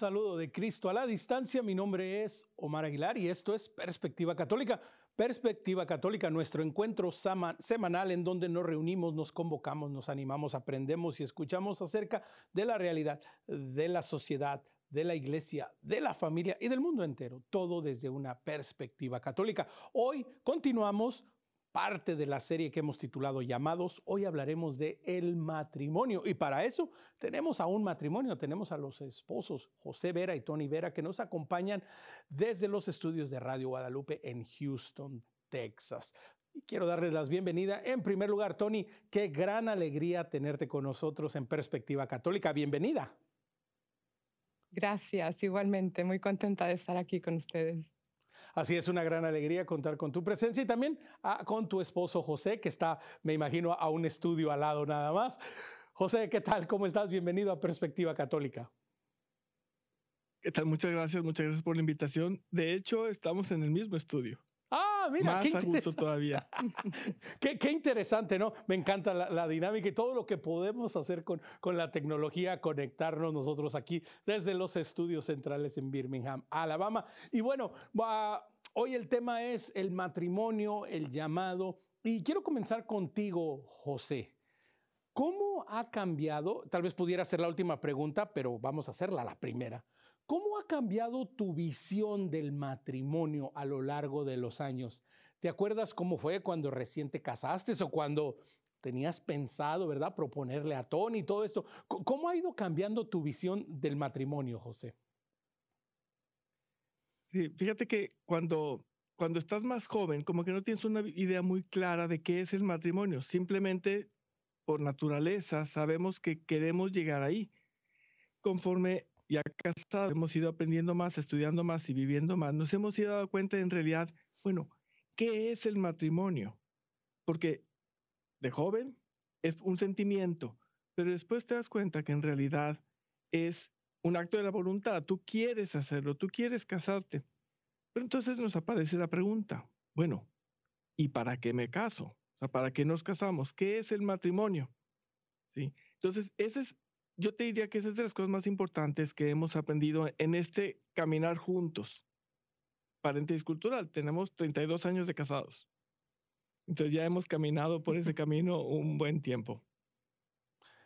Saludo de Cristo a la distancia. Mi nombre es Omar Aguilar y esto es Perspectiva Católica. Perspectiva Católica, nuestro encuentro semanal en donde nos reunimos, nos convocamos, nos animamos, aprendemos y escuchamos acerca de la realidad, de la sociedad, de la iglesia, de la familia y del mundo entero, todo desde una perspectiva católica. Hoy continuamos parte de la serie que hemos titulado Llamados. Hoy hablaremos de el matrimonio y para eso tenemos a un matrimonio, tenemos a los esposos José Vera y Tony Vera que nos acompañan desde los estudios de Radio Guadalupe en Houston, Texas. Y quiero darles las bienvenidas. En primer lugar, Tony, qué gran alegría tenerte con nosotros en Perspectiva Católica. Bienvenida. Gracias, igualmente, muy contenta de estar aquí con ustedes. Así es una gran alegría contar con tu presencia y también ah, con tu esposo José, que está, me imagino, a un estudio al lado nada más. José, ¿qué tal? ¿Cómo estás? Bienvenido a Perspectiva Católica. ¿Qué tal? Muchas gracias, muchas gracias por la invitación. De hecho, estamos en el mismo estudio. Mira, Más qué a gusto todavía. qué, qué, interesante, ¿no? Me encanta la, la, dinámica y todo lo que podemos hacer con, con la tecnología, conectarnos nosotros aquí desde los estudios centrales en Birmingham, Alabama. Y bueno, va, hoy el tema es el matrimonio, el llamado. Y quiero comenzar contigo, José. ¿Cómo ha cambiado? Tal vez pudiera ser la última pregunta, pero vamos a hacerla la primera. ¿Cómo ha cambiado tu visión del matrimonio a lo largo de los años? ¿Te acuerdas cómo fue cuando recién te casaste o cuando tenías pensado, verdad, proponerle a Tony y todo esto? ¿Cómo ha ido cambiando tu visión del matrimonio, José? Sí, fíjate que cuando, cuando estás más joven, como que no tienes una idea muy clara de qué es el matrimonio. Simplemente por naturaleza sabemos que queremos llegar ahí. Conforme ya casados, hemos ido aprendiendo más, estudiando más y viviendo más, nos hemos ido dando cuenta en realidad, bueno, ¿qué es el matrimonio? Porque de joven es un sentimiento, pero después te das cuenta que en realidad es un acto de la voluntad, tú quieres hacerlo, tú quieres casarte. Pero entonces nos aparece la pregunta, bueno, ¿y para qué me caso? O sea, ¿para qué nos casamos? ¿Qué es el matrimonio? ¿Sí? Entonces, ese es yo te diría que esa es de las cosas más importantes que hemos aprendido en este caminar juntos. Paréntesis cultural, tenemos 32 años de casados. Entonces ya hemos caminado por ese camino un buen tiempo.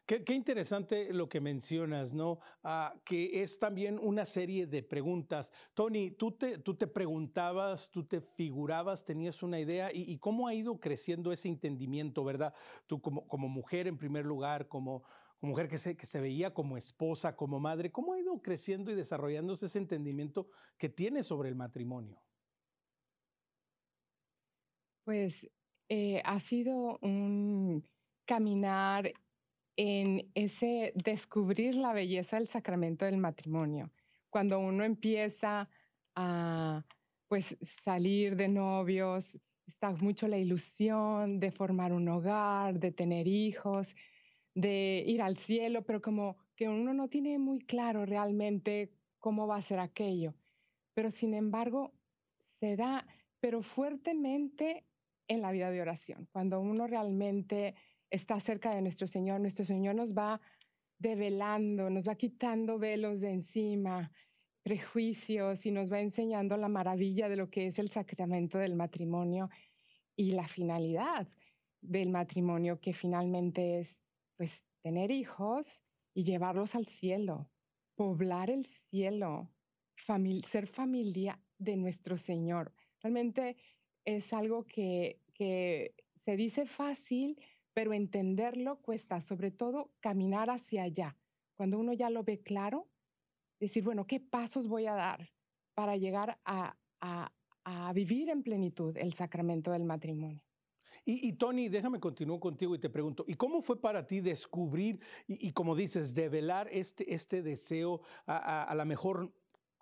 Qué, qué, interesante lo que mencionas, ¿no? Ah, que es también una serie de preguntas. Tony, tú te, tú te preguntabas, tú te figurabas, tenías una idea y, y, cómo ha ido creciendo ese entendimiento, ¿verdad? Tú como, como mujer en primer lugar, como, mujer que se, que se veía como esposa, como madre, ¿cómo ha ido creciendo y desarrollándose ese entendimiento que tiene sobre el matrimonio? Pues eh, ha sido un caminar en ese descubrir la belleza del sacramento del matrimonio. Cuando uno empieza a pues salir de novios, está mucho la ilusión de formar un hogar, de tener hijos, de ir al cielo, pero como que uno no tiene muy claro realmente cómo va a ser aquello. Pero sin embargo, se da, pero fuertemente en la vida de oración. Cuando uno realmente está cerca de nuestro Señor, nuestro Señor nos va develando, nos va quitando velos de encima, prejuicios y nos va enseñando la maravilla de lo que es el sacramento del matrimonio y la finalidad del matrimonio, que finalmente es pues tener hijos y llevarlos al cielo, poblar el cielo, ser familia de nuestro Señor. Realmente es algo que, se dice fácil, pero entenderlo cuesta, sobre todo caminar hacia allá. Cuando uno ya lo ve claro, decir, bueno, ¿qué pasos voy a dar para llegar a vivir en plenitud el sacramento del matrimonio? Y, Tony, déjame continuar contigo y te pregunto, ¿y cómo fue para ti descubrir y, como dices, develar este, este deseo a, a, a la mejor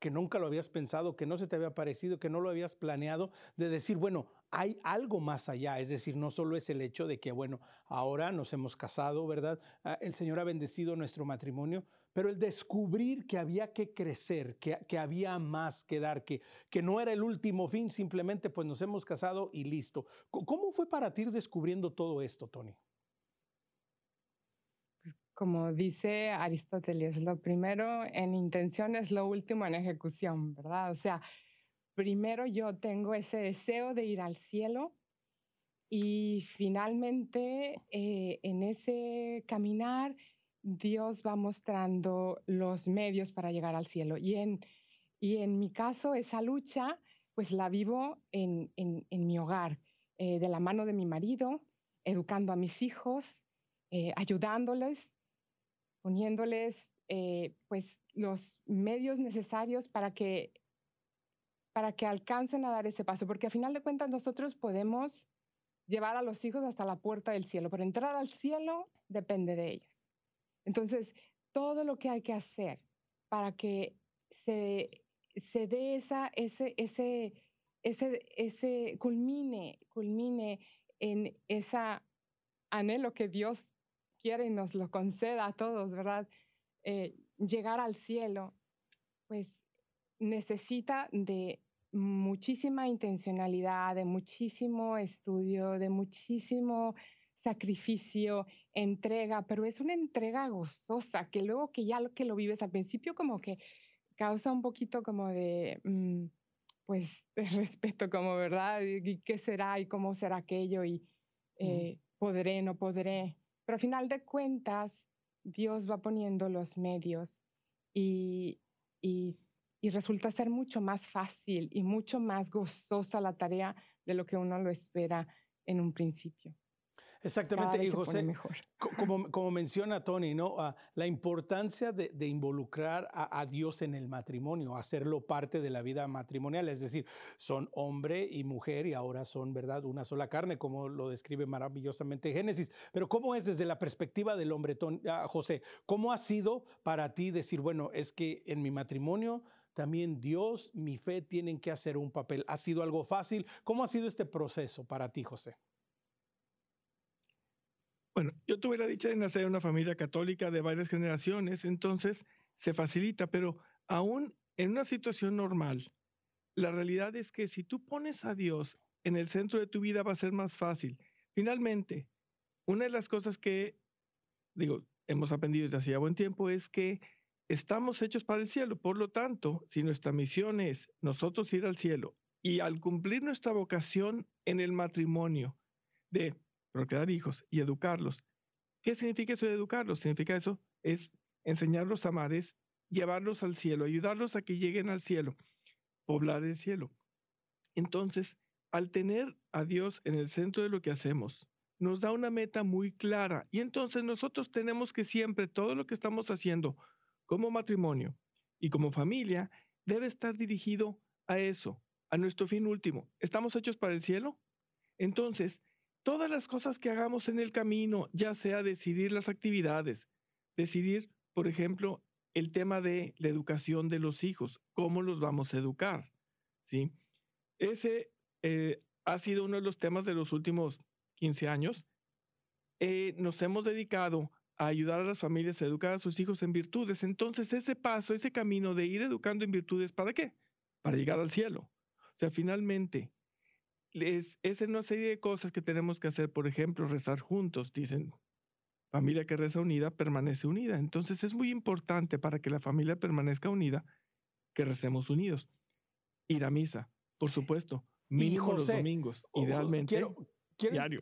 que nunca lo habías pensado, que no se te había parecido, que no lo habías planeado, de decir, bueno, hay algo más allá, es decir, no solo es el hecho de que, bueno, ahora nos hemos casado, ¿verdad? Ah, el Señor ha bendecido nuestro matrimonio, pero el descubrir que había que crecer, que, que había más que dar, que, que no era el último fin, simplemente pues nos hemos casado y listo. ¿Cómo fue para ti ir descubriendo todo esto, Tony? como dice Aristóteles, lo primero en intención es lo último en ejecución, ¿verdad? O sea, primero yo tengo ese deseo de ir al cielo y finalmente eh, en ese caminar Dios va mostrando los medios para llegar al cielo. Y en, y en mi caso, esa lucha, pues la vivo en, en, mi hogar, eh, de la mano de mi marido, educando a mis hijos, eh, ayudándoles, poniéndoles eh, pues los medios necesarios para que, para que alcancen a dar ese paso, porque a final de cuentas nosotros podemos llevar a los hijos hasta la puerta del cielo, pero entrar al cielo depende de ellos. Entonces, todo lo que hay que hacer para que se, se dé esa, ese, ese, ese, ese, culmine, culmine en esa anhelo que Dios quiere y nos lo conceda a todos, ¿verdad? Eh, llegar al cielo, pues necesita de muchísima intencionalidad, de muchísimo estudio, de muchísimo sacrificio, entrega, pero es una entrega gozosa que luego que ya lo que lo vives al principio como que causa un poquito como de, mm, pues, de respeto, como, ¿verdad? ¿Y qué será y cómo será aquello? Y eh, podré, no podré. Pero al final de cuentas, Dios va poniendo los medios y, y, y resulta ser mucho más fácil y mucho más gozosa la tarea de lo que uno lo espera en un principio. Exactamente, y José, como, como, menciona Tony, ¿no? Ah, la importancia de, involucrar a, Dios en el matrimonio, hacerlo parte de la vida matrimonial, es decir, son hombre y mujer y ahora son, ¿verdad?, una sola carne, como lo describe maravillosamente Génesis. Pero ¿cómo es desde la perspectiva del hombre, ah, José? ¿Cómo ha sido para ti decir, bueno, es que en mi matrimonio también Dios, mi fe tienen que hacer un papel? ¿Ha sido algo fácil? ¿Cómo ha sido este proceso para ti, José? Bueno, yo tuve la dicha de nacer en una familia católica de varias generaciones, entonces se facilita, pero aún en una situación normal, la realidad es que si tú pones a Dios en el centro de tu vida va a ser más fácil. Finalmente, una de las cosas que, digo, hemos aprendido desde hacía buen tiempo es que estamos hechos para el cielo. Por lo tanto, si nuestra misión es nosotros ir al cielo y al cumplir nuestra vocación en el matrimonio de procrear hijos y educarlos. ¿Qué significa eso de educarlos? Significa eso es enseñarlos a amar, es llevarlos al cielo, ayudarlos a que lleguen al cielo, poblar el cielo. Entonces, al tener a Dios en el centro de lo que hacemos, nos da una meta muy clara y entonces nosotros tenemos que siempre todo lo que estamos haciendo como matrimonio y como familia debe estar dirigido a eso, a nuestro fin último. ¿Estamos hechos para el cielo? Entonces, todas las cosas que hagamos en el camino, ya sea decidir las actividades, decidir, por ejemplo, el tema de la educación de los hijos, cómo los vamos a educar, ¿sí? Ese eh, ha sido uno de los temas de los últimos 15 años. Eh, nos hemos dedicado a ayudar a las familias a educar a sus hijos en virtudes. Entonces, ese paso, ese camino de ir educando en virtudes, ¿para qué? Para llegar al cielo. O sea, finalmente, es, es una serie de cosas que tenemos que hacer, por ejemplo, rezar juntos, dicen, familia que reza unida permanece unida. Entonces es muy importante para que la familia permanezca unida que recemos unidos. Ir a misa, por supuesto, mínimo los domingos, idealmente. Quiero,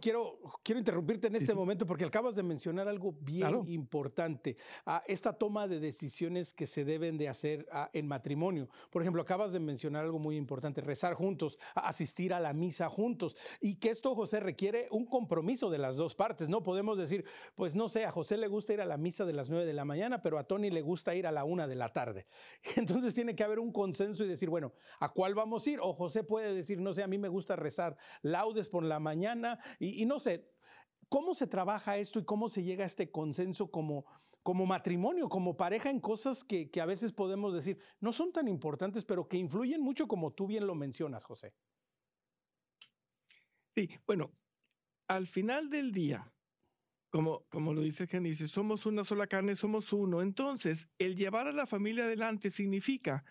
quiero, interrumpirte en este momento porque acabas de mencionar algo bien importante, ah, esta toma de decisiones que se deben de hacer ah, en matrimonio. Por ejemplo, acabas de mencionar algo muy importante, rezar juntos, asistir a la misa juntos y que esto, José, requiere un compromiso de las dos partes. No podemos decir, pues no sé, a José le gusta ir a la misa de las nueve de la mañana, pero a Tony le gusta ir a la una de la tarde. Entonces tiene que haber un consenso y decir, bueno, ¿a cuál vamos a ir? O José puede decir, no sé, a mí me gusta rezar laudes por la mañana y, no sé, ¿cómo se trabaja esto y cómo se llega a este consenso como, como matrimonio, como pareja en cosas que, a veces podemos decir no son tan importantes, pero que influyen mucho como tú bien lo mencionas, José? Sí, bueno, al final del día, como, como lo dice Génesis, somos una sola carne, somos uno. Entonces, el llevar a la familia adelante significa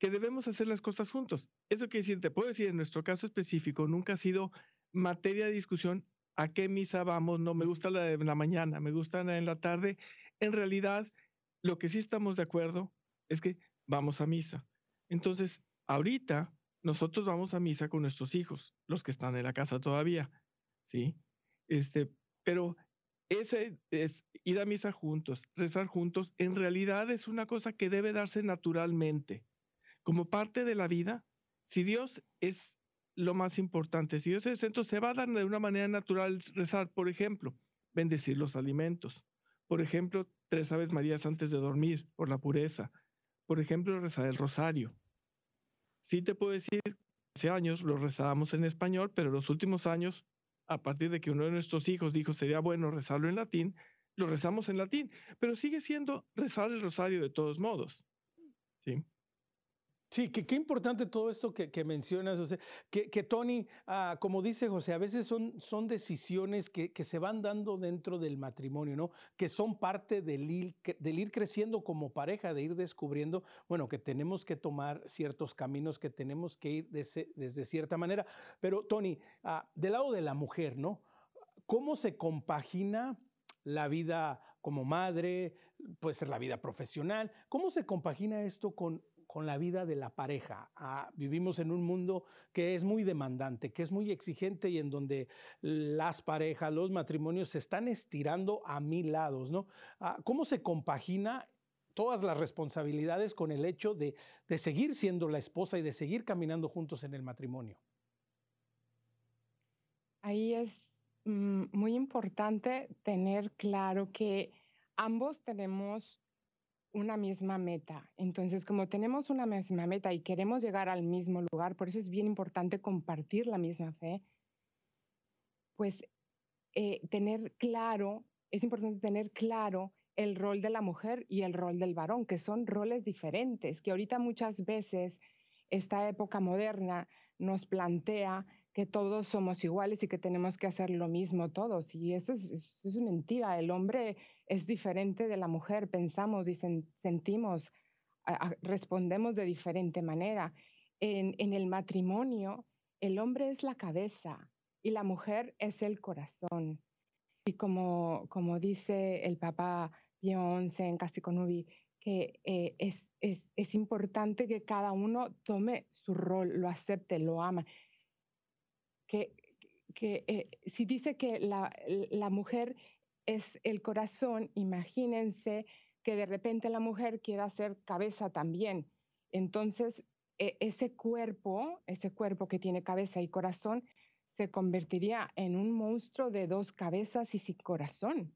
que debemos hacer las cosas juntos. Eso quiere decir, te puedo decir, en nuestro caso específico, nunca ha sido materia de discusión a qué misa vamos, no me gusta la de la mañana, me gusta la en la tarde. En realidad, lo que sí estamos de acuerdo es que vamos a misa. Entonces, ahorita nosotros vamos a misa con nuestros hijos, los que están en la casa todavía, ¿sí? Este, pero ese es ir a misa juntos, rezar juntos, en realidad es una cosa que debe darse naturalmente, como parte de la vida. Si Dios es lo más importante, si Dios es el centro, se va a dar de una manera natural rezar, por ejemplo, bendecir los alimentos, por ejemplo, tres aves marías antes de dormir, por la pureza, por ejemplo, rezar el rosario. Sí te puedo decir, hace años lo rezábamos en español, pero los últimos años a partir de que uno de nuestros hijos dijo sería bueno rezarlo en latín, lo rezamos en latín, pero sigue siendo rezar el rosario de todos modos. ¿sí? Sí, qué importante todo esto que, mencionas, José. Que, que Tony, ah, como dice José, a veces son, son decisiones que, se van dando dentro del matrimonio, ¿no? Que son parte del ir, del ir creciendo como pareja, de ir descubriendo, bueno, que tenemos que tomar ciertos caminos, que tenemos que ir desde, cierta manera. Pero Tony, ah, del lado de la mujer, ¿no? ¿Cómo se compagina la vida como madre, puede ser la vida profesional? ¿Cómo se compagina esto con con la vida de la pareja. Ah, vivimos en un mundo que es muy demandante, que es muy exigente y en donde las parejas, los matrimonios se están estirando a mil lados, ¿no? Ah, ¿Cómo se compagina todas las responsabilidades con el hecho de, de seguir siendo la esposa y de seguir caminando juntos en el matrimonio? Ahí es mm, muy importante tener claro que ambos tenemos una misma meta. Entonces, como tenemos una misma meta y queremos llegar al mismo lugar, por eso es bien importante compartir la misma fe, pues eh, tener claro, es importante tener claro el rol de la mujer y el rol del varón, que son roles diferentes, que ahorita muchas veces esta época moderna nos plantea que todos somos iguales y que tenemos que hacer lo mismo todos. Y eso es, eso es mentira. El hombre es diferente de la mujer, pensamos y sentimos, respondemos de diferente manera. En, el matrimonio, el hombre es la cabeza y la mujer es el corazón. Y como, como dice el Papa Pío XI en Casiconubi, que eh, es, es, es importante que cada uno tome su rol, lo acepte, lo ama. Que, que eh, si dice que la, la mujer es el corazón, imagínense que de repente la mujer quiera ser cabeza también. Entonces, e, ese cuerpo, ese cuerpo que tiene cabeza y corazón, se convertiría en un monstruo de dos cabezas y sin corazón.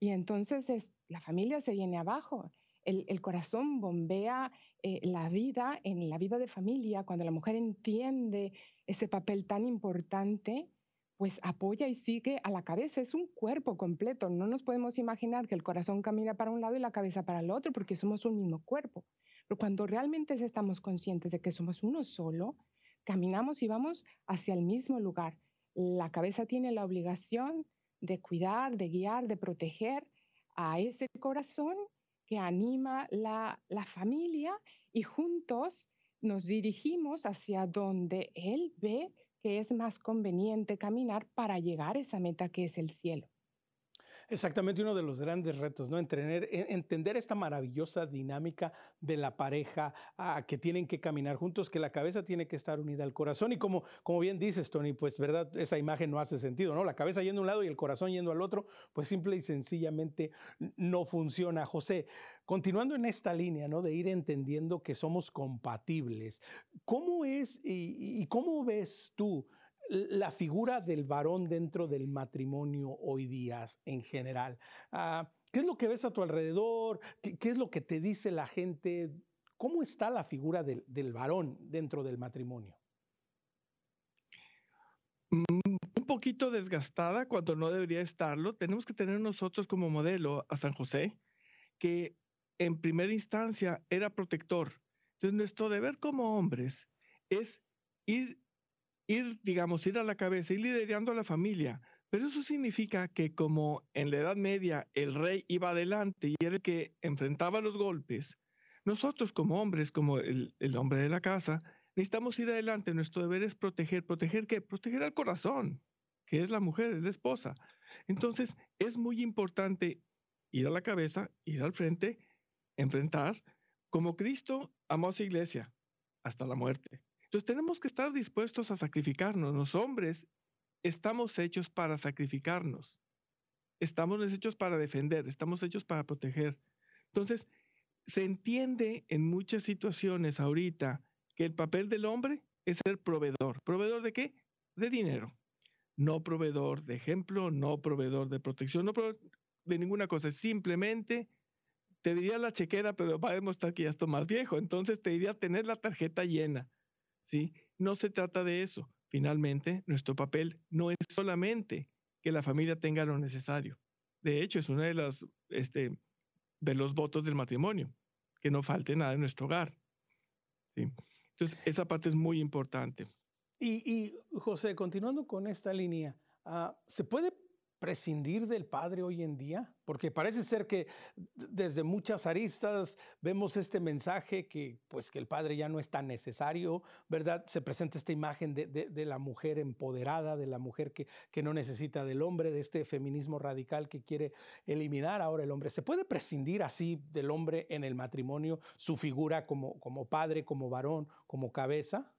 Y entonces la familia se viene abajo. El, corazón bombea eh, la vida en la vida de familia. Cuando la mujer entiende ese papel tan importante, pues apoya y sigue a la cabeza. Es un cuerpo completo. No nos podemos imaginar que el corazón camina para un lado y la cabeza para el otro porque somos un mismo cuerpo. Pero cuando realmente estamos conscientes de que somos uno solo, caminamos y vamos hacia el mismo lugar. La cabeza tiene la obligación de cuidar, de guiar, de proteger a ese corazón que anima la, la familia y juntos nos dirigimos hacia donde él ve que es más conveniente caminar para llegar a esa meta que es el cielo. Exactamente uno de los grandes retos, ¿no? Entender, entender esta maravillosa dinámica de la pareja ah, que tienen que caminar juntos, que la cabeza tiene que estar unida al corazón. Y como, como bien dices, Tony, pues verdad, esa imagen no hace sentido, ¿no? La cabeza yendo a un lado y el corazón yendo al otro, pues simple y sencillamente no funciona. José, continuando en esta línea, ¿no? De ir entendiendo que somos compatibles, ¿cómo es y cómo ves tú? La figura del varón dentro del matrimonio hoy día en general. Ah, ¿Qué es lo que ves a tu alrededor? ¿Qué, es lo que te dice la gente? ¿Cómo está la figura del, varón dentro del matrimonio? Mm, un poquito desgastada cuando no debería estarlo. Tenemos que tener nosotros como modelo a San José, que en primera instancia era protector. Entonces nuestro deber como hombres es ir ir, digamos, ir a la cabeza, ir liderando a la familia. Pero eso significa que como en la Edad Media el rey iba adelante y era el que enfrentaba los golpes, nosotros como hombres, como el, hombre de la casa, necesitamos ir adelante. Nuestro deber es proteger. ¿Proteger qué? Proteger al corazón. que es la mujer, es la esposa. Entonces, es muy importante ir a la cabeza, ir al frente, enfrentar, como Cristo amó a su iglesia hasta la muerte. Entonces, tenemos que estar dispuestos a sacrificarnos. Los hombres estamos hechos para sacrificarnos. Estamos hechos para defender, estamos hechos para proteger. Entonces, se entiende en muchas situaciones ahorita que el papel del hombre es ser proveedor. ¿Proveedor de qué? De dinero. No proveedor de ejemplo, no proveedor de protección, no proveedor de ninguna cosa. Simplemente te diría la chequera, pero va a demostrar que ya estoy más viejo. Entonces te diría tener la tarjeta llena. ¿Sí? No se trata de eso. Finalmente, nuestro papel no es solamente que la familia tenga lo necesario. De hecho, es uno de los, este, de los votos del matrimonio, que no falte nada en nuestro hogar. ¿sí? Entonces, esa parte es muy importante. Y, José, continuando con esta línea, ah, ¿se puede prescindir del padre hoy en día? Porque parece ser que desde muchas aristas vemos este mensaje que pues que el padre ya no es tan necesario, ¿verdad? Se presenta esta imagen de, la mujer empoderada, de la mujer que, que, no necesita del hombre, de este feminismo radical que quiere eliminar ahora el hombre. ¿Se puede prescindir así del hombre en el matrimonio, su figura como, como padre, como varón, como cabeza?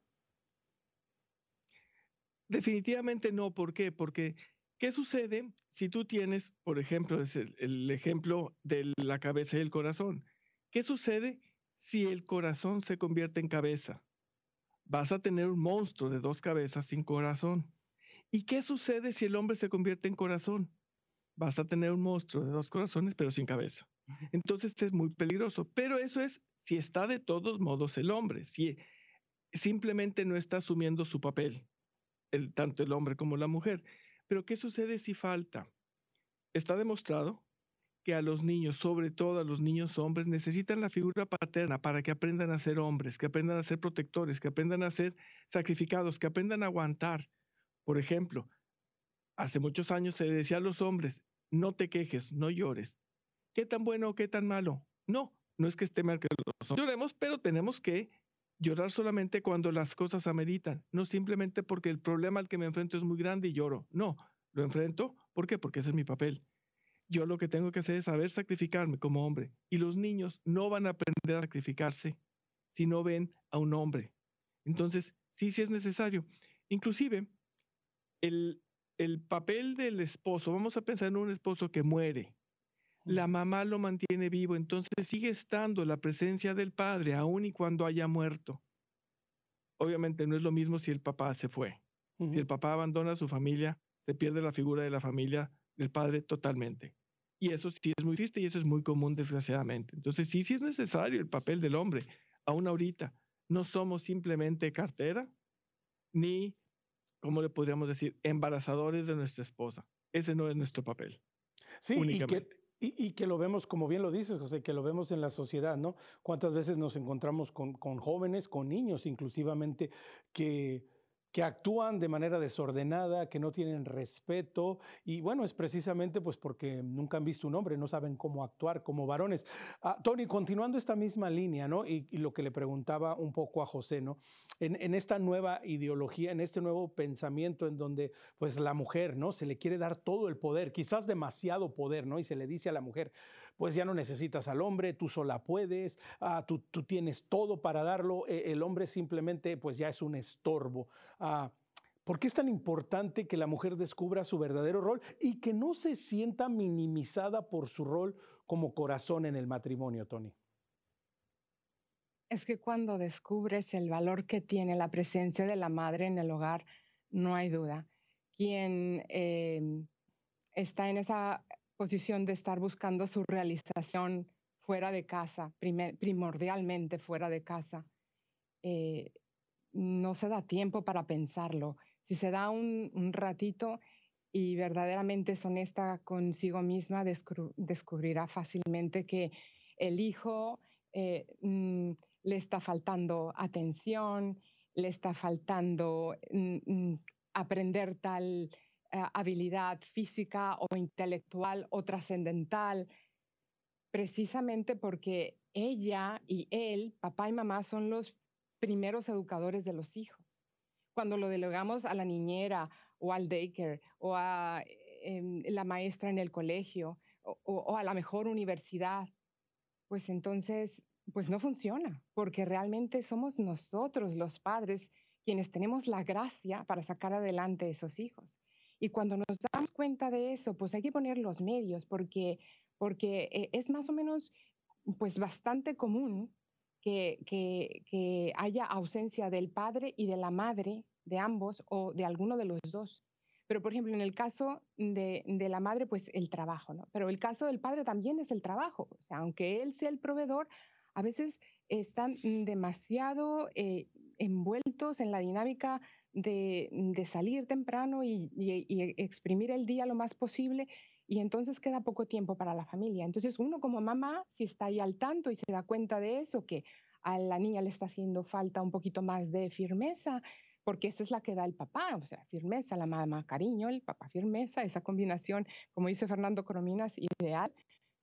Definitivamente no. ¿Por qué? Porque ¿Qué sucede si tú tienes, por ejemplo, es el, ejemplo de la cabeza y el corazón? ¿Qué sucede si el corazón se convierte en cabeza? Vas a tener un monstruo de dos cabezas sin corazón. ¿Y qué sucede si el hombre se convierte en corazón? Vas a tener un monstruo de dos corazones pero sin cabeza. Entonces es muy peligroso. Pero eso es si está de todos modos el hombre, si simplemente no está asumiendo su papel, el, tanto el hombre como la mujer. Pero ¿qué sucede si falta? Está demostrado que a los niños, sobre todo a los niños hombres, necesitan la figura paterna para que aprendan a ser hombres, que aprendan a ser protectores, que aprendan a ser sacrificados, que aprendan a aguantar. Por ejemplo, hace muchos años se decía a los hombres, no te quejes, no llores. ¿Qué tan bueno o qué tan malo? No, no es que esté mal que los lloremos, pero tenemos que Llorar solamente cuando las cosas ameritan, no simplemente porque el problema al que me enfrento es muy grande y lloro. No, lo enfrento, ¿por qué? Porque ese es mi papel. Yo lo que tengo que hacer es saber sacrificarme como hombre. Y los niños no van a aprender a sacrificarse si no ven a un hombre. Entonces, sí, sí es necesario. Inclusive, el, el papel del esposo, vamos a pensar en un esposo que muere, la mamá lo mantiene vivo, entonces sigue estando la presencia del padre aun y cuando haya muerto. Obviamente no es lo mismo si el papá se fue. Si el papá abandona a su familia, se pierde la figura de la familia del padre totalmente. Y eso sí es muy triste y eso es muy común, desgraciadamente. Entonces, sí, sí es necesario el papel del hombre, aún ahorita. No somos simplemente cartera, ni, como le podríamos decir, embarazadores de nuestra esposa. Ese no es nuestro papel. Sí, únicamente. Y, que lo vemos, como bien lo dices, José, que lo vemos en la sociedad, ¿no? ¿Cuántas veces nos encontramos con, con jóvenes, con niños inclusivamente, que que actúan de manera desordenada, que no tienen respeto y bueno, es precisamente pues porque nunca han visto un hombre, no saben cómo actuar como varones. Ah, Tony, continuando esta misma línea, ¿no? Y, lo que le preguntaba un poco a José, ¿no? En, en, esta nueva ideología, en este nuevo pensamiento en donde pues la mujer, ¿no? Se le quiere dar todo el poder, quizás demasiado poder, ¿no? Y se le dice a la mujer, pues ya no necesitas al hombre, tú sola puedes, ah, tú, tienes todo para darlo, e, el hombre simplemente pues ya es un estorbo. Ah, ¿Por qué es tan importante que la mujer descubra su verdadero rol y que no se sienta minimizada por su rol como corazón en el matrimonio, Tony? Es que cuando descubres el valor que tiene la presencia de la madre en el hogar, no hay duda. Quien eh, está en esa posición de estar buscando su realización fuera de casa, primordialmente fuera de casa, eh, no se da tiempo para pensarlo. Si se da un, ratito y verdaderamente es honesta consigo misma, descubrirá fácilmente que el hijo eh, mm, le está faltando atención, le está faltando mm, mm, aprender tal eh, habilidad física o intelectual o trascendental, precisamente porque ella y él, papá y mamá, son los primeros educadores de los hijos. Cuando lo delegamos a la niñera o al daycare o a em, la maestra en el colegio o, a la mejor universidad, pues entonces, pues no funciona, porque realmente somos nosotros los padres quienes tenemos la gracia para sacar adelante esos hijos. Y cuando nos damos cuenta de eso, pues hay que poner los medios, porque, porque eh, es más o menos, pues bastante común que, que, haya ausencia del padre y de la madre, de ambos o de alguno de los dos. Pero, por ejemplo, en el caso de, de, la madre, pues el trabajo, ¿no? Pero el caso del padre también es el trabajo. O sea, aunque él sea el proveedor, a veces están demasiado eh, envueltos en la dinámica de, salir temprano y, exprimir el día lo más posible y entonces queda poco tiempo para la familia. Entonces uno como mamá, si está ahí al tanto y se da cuenta de eso, que a la niña le está haciendo falta un poquito más de firmeza, porque esa es la que da el papá, o sea, firmeza, la mamá cariño, el papá firmeza, esa combinación, como dice Fernando Corominas, ideal,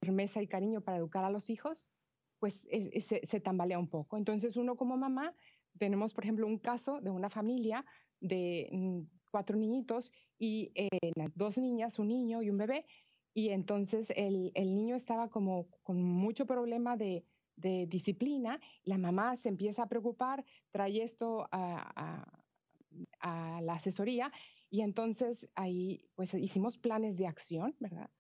firmeza y cariño para educar a los hijos, pues se tambalea un poco. Entonces uno como mamá tenemos, por ejemplo, un caso de una familia de mm, cuatro niñitos y eh, dos niñas, un niño y un bebé. Y entonces el, el niño estaba como con mucho problema de, de, disciplina. La mamá se empieza a preocupar, trae esto a, a, a, la asesoría y entonces ahí pues hicimos planes de acción, ¿verdad?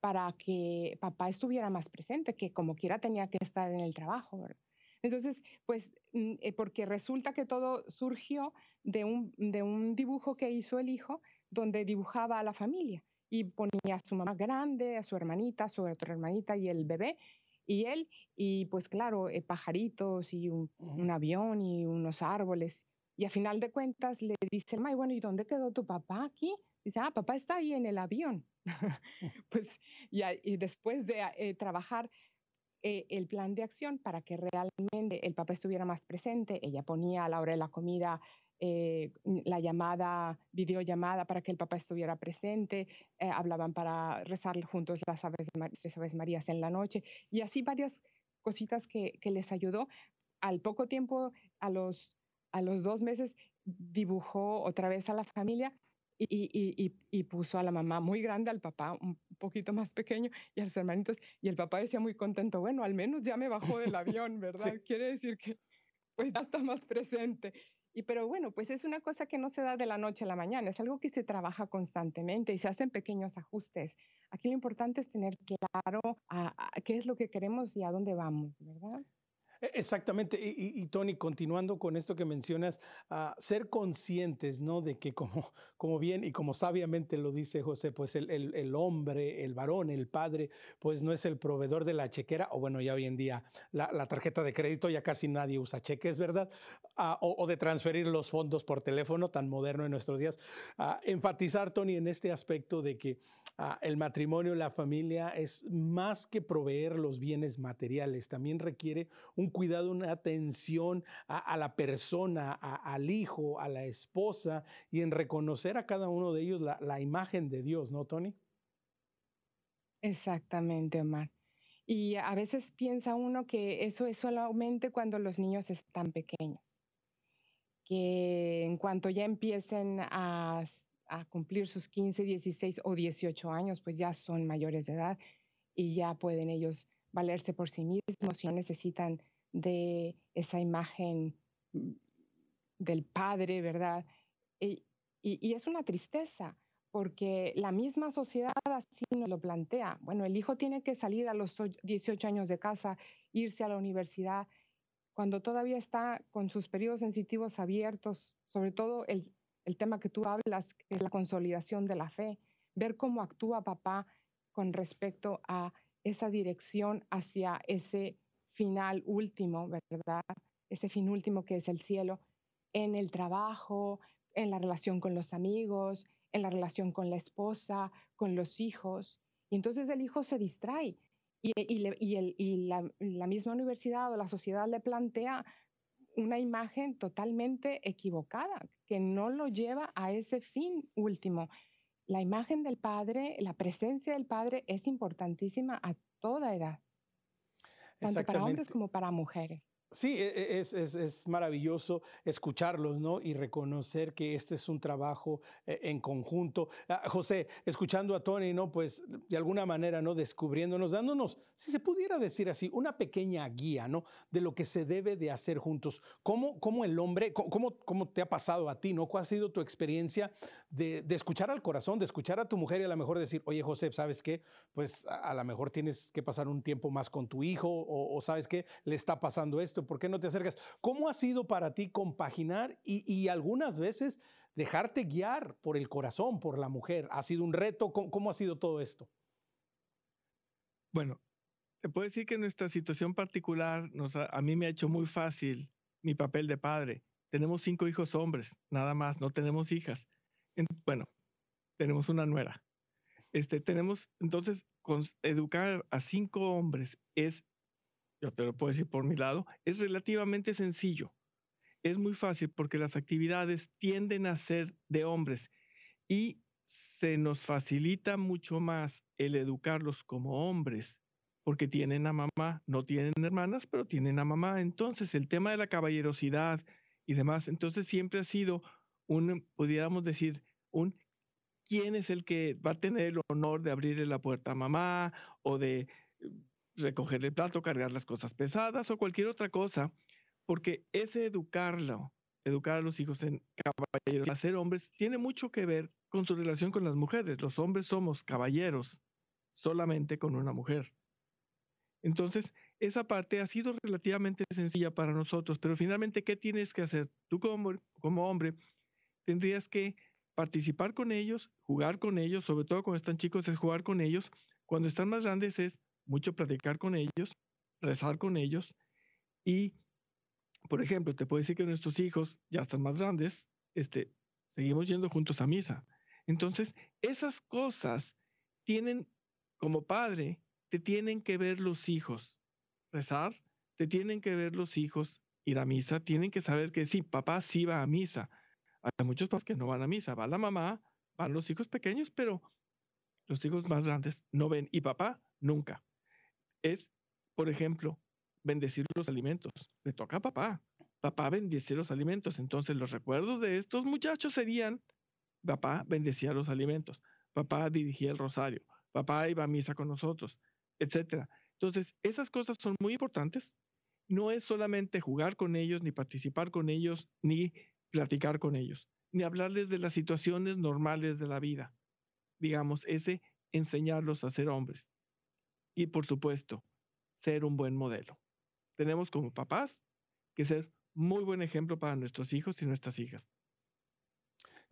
Para que papá estuviera más presente, que como quiera tenía que estar en el trabajo, ¿verdad? Entonces, pues, mm, eh, porque resulta que todo surgió de un, de un dibujo que hizo el hijo, donde dibujaba a la familia y ponía a su mamá grande, a su hermanita, a su otra hermanita y el bebé, y él, y pues claro, eh, pajaritos y un, avión y unos árboles. Y a final de cuentas le dice, May, bueno, ¿y dónde quedó tu papá aquí? Dice, ah, papá está ahí en el avión. pues, y, y, después de eh, trabajar eh, el plan de acción para que realmente el papá estuviera más presente. Ella ponía a la hora de la comida eh, la llamada, videollamada para que el papá estuviera presente, eh, hablaban para rezar juntos las aves, tres aves marías en la noche y así varias cositas que, que les ayudó. Al poco tiempo, a los, a los dos meses, dibujó otra vez a la familia y, puso a la mamá muy grande, al papá un poquito más pequeño y a los hermanitos. Y el papá decía muy contento, bueno, al menos ya me bajó del avión, ¿verdad? Quiere decir que pues ya está más presente. Y pero bueno, pues es una cosa que no se da de la noche a la mañana, es algo que se trabaja constantemente y se hacen pequeños ajustes. Aquí lo importante es tener claro qué es lo que queremos y a dónde vamos, ¿verdad? E, exactamente. Y, Tony, continuando con esto que mencionas, uh, ser conscientes, ¿no? De que como, como bien y como sabiamente lo dice José, pues el, el, el, hombre, el varón, el padre, pues no es el proveedor de la chequera, o bueno, ya hoy en día la, la tarjeta de crédito, ya casi nadie usa cheques, ¿verdad? Uh, o, o, de transferir los fondos por teléfono, tan moderno en nuestros días. Uh, enfatizar, Tony, en este aspecto de que el matrimonio, la familia, es más que proveer los bienes materiales, también requiere un cuidado, una atención a, la persona, al hijo, a la esposa y en reconocer a cada uno de ellos la, la imagen de Dios, ¿no, Tony? Exactamente, Omar. Y a veces piensa uno que eso es solamente cuando los niños están pequeños, que en cuanto ya empiecen a, a, cumplir sus 15, 16 o 18 años, pues ya son mayores de edad y ya pueden ellos valerse por sí mismos y no necesitan de esa imagen mm, del padre, ¿verdad? Y, es una tristeza, porque la misma sociedad así nos lo plantea. Bueno, el hijo tiene que salir a los 18 años de casa, irse a la universidad, cuando todavía está con sus periodos sensitivos abiertos, sobre todo el, el tema que tú hablas, es la consolidación de la fe, ver cómo actúa papá con respecto a esa dirección hacia ese final último, ¿verdad? Ese fin último que es el cielo, en el trabajo, en la relación con los amigos, en la relación con la esposa, con los hijos. Y entonces el hijo se distrae y, la, misma universidad o la sociedad le plantea una imagen totalmente equivocada, que no lo lleva a ese fin último. La imagen del Padre, la presencia del Padre es importantísima a toda edad tanto para hombres como para mujeres. Sí, e, e, es, es, es, maravilloso escucharlos, ¿no? Y reconocer que este es un trabajo eh, en conjunto. Ah, José, escuchando a Tony, ¿no? Pues de alguna manera, ¿no? Descubriéndonos, dándonos, si se pudiera decir así, una pequeña guía, ¿no? De lo que se debe de hacer juntos. ¿Cómo, cómo el hombre, cómo, cómo te ha pasado a ti, ¿no? ¿Cuál ha sido tu experiencia de, de, escuchar al corazón, de escuchar a tu mujer y a lo mejor decir, oye, José, ¿sabes qué? Pues a, a lo mejor tienes que pasar un tiempo más con tu hijo o, o ¿sabes qué? Le está pasando esto ¿por qué no te acercas? ¿Cómo ha sido para ti compaginar y, algunas veces dejarte guiar por el corazón, por la mujer? ¿Ha sido un reto? ¿Cómo, ha sido todo esto? Bueno, te puedo decir que nuestra situación particular nos ha, a mí me ha hecho muy fácil mi papel de padre. Tenemos cinco hijos hombres, nada más, no tenemos hijas. En, bueno, tenemos una nuera. Este, tenemos, entonces, educar a cinco hombres es yo te lo puedo decir por mi lado, es relativamente sencillo. Es muy fácil porque las actividades tienden a ser de hombres y se nos facilita mucho más el educarlos como hombres porque tienen a mamá, no tienen hermanas, pero tienen a mamá. Entonces, el tema de la caballerosidad y demás, entonces siempre ha sido un, pudiéramos decir, un quién es el que va a tener el honor de abrirle la puerta a mamá o de recoger el plato, cargar las cosas pesadas o cualquier otra cosa, porque ese educarlo, educar a los hijos en caballeros, hacer hombres, tiene mucho que ver con su relación con las mujeres. Los hombres somos caballeros solamente con una mujer. Entonces, esa parte ha sido relativamente sencilla para nosotros, pero finalmente, ¿qué tienes que hacer? Tú como, como hombre, tendrías que participar con ellos, jugar con ellos, sobre todo cuando están chicos es jugar con ellos, cuando están más grandes es mucho platicar con ellos, rezar con ellos y, por ejemplo, te puedo decir que nuestros hijos ya están más grandes, este, seguimos yendo juntos a misa. Entonces, esas cosas tienen, como padre, te tienen que ver los hijos. Rezar, te tienen que ver los hijos ir a misa, tienen que saber que sí, papá sí va a misa. Hay muchos papás que no van a misa, va la mamá, van los hijos pequeños, pero los hijos más grandes no ven y papá nunca es, por ejemplo, bendecir los alimentos. Le toca a papá. Papá bendecir los alimentos. Entonces los recuerdos de estos muchachos serían, papá bendecía los alimentos, papá dirigía el rosario, papá iba a misa con nosotros, etc. Entonces, esas cosas son muy importantes. No es solamente jugar con ellos, ni participar con ellos, ni platicar con ellos, ni hablarles de las situaciones normales de la vida. Digamos, ese enseñarlos a ser hombres y por supuesto, ser un buen modelo. Tenemos como papás que ser muy buen ejemplo para nuestros hijos y nuestras hijas.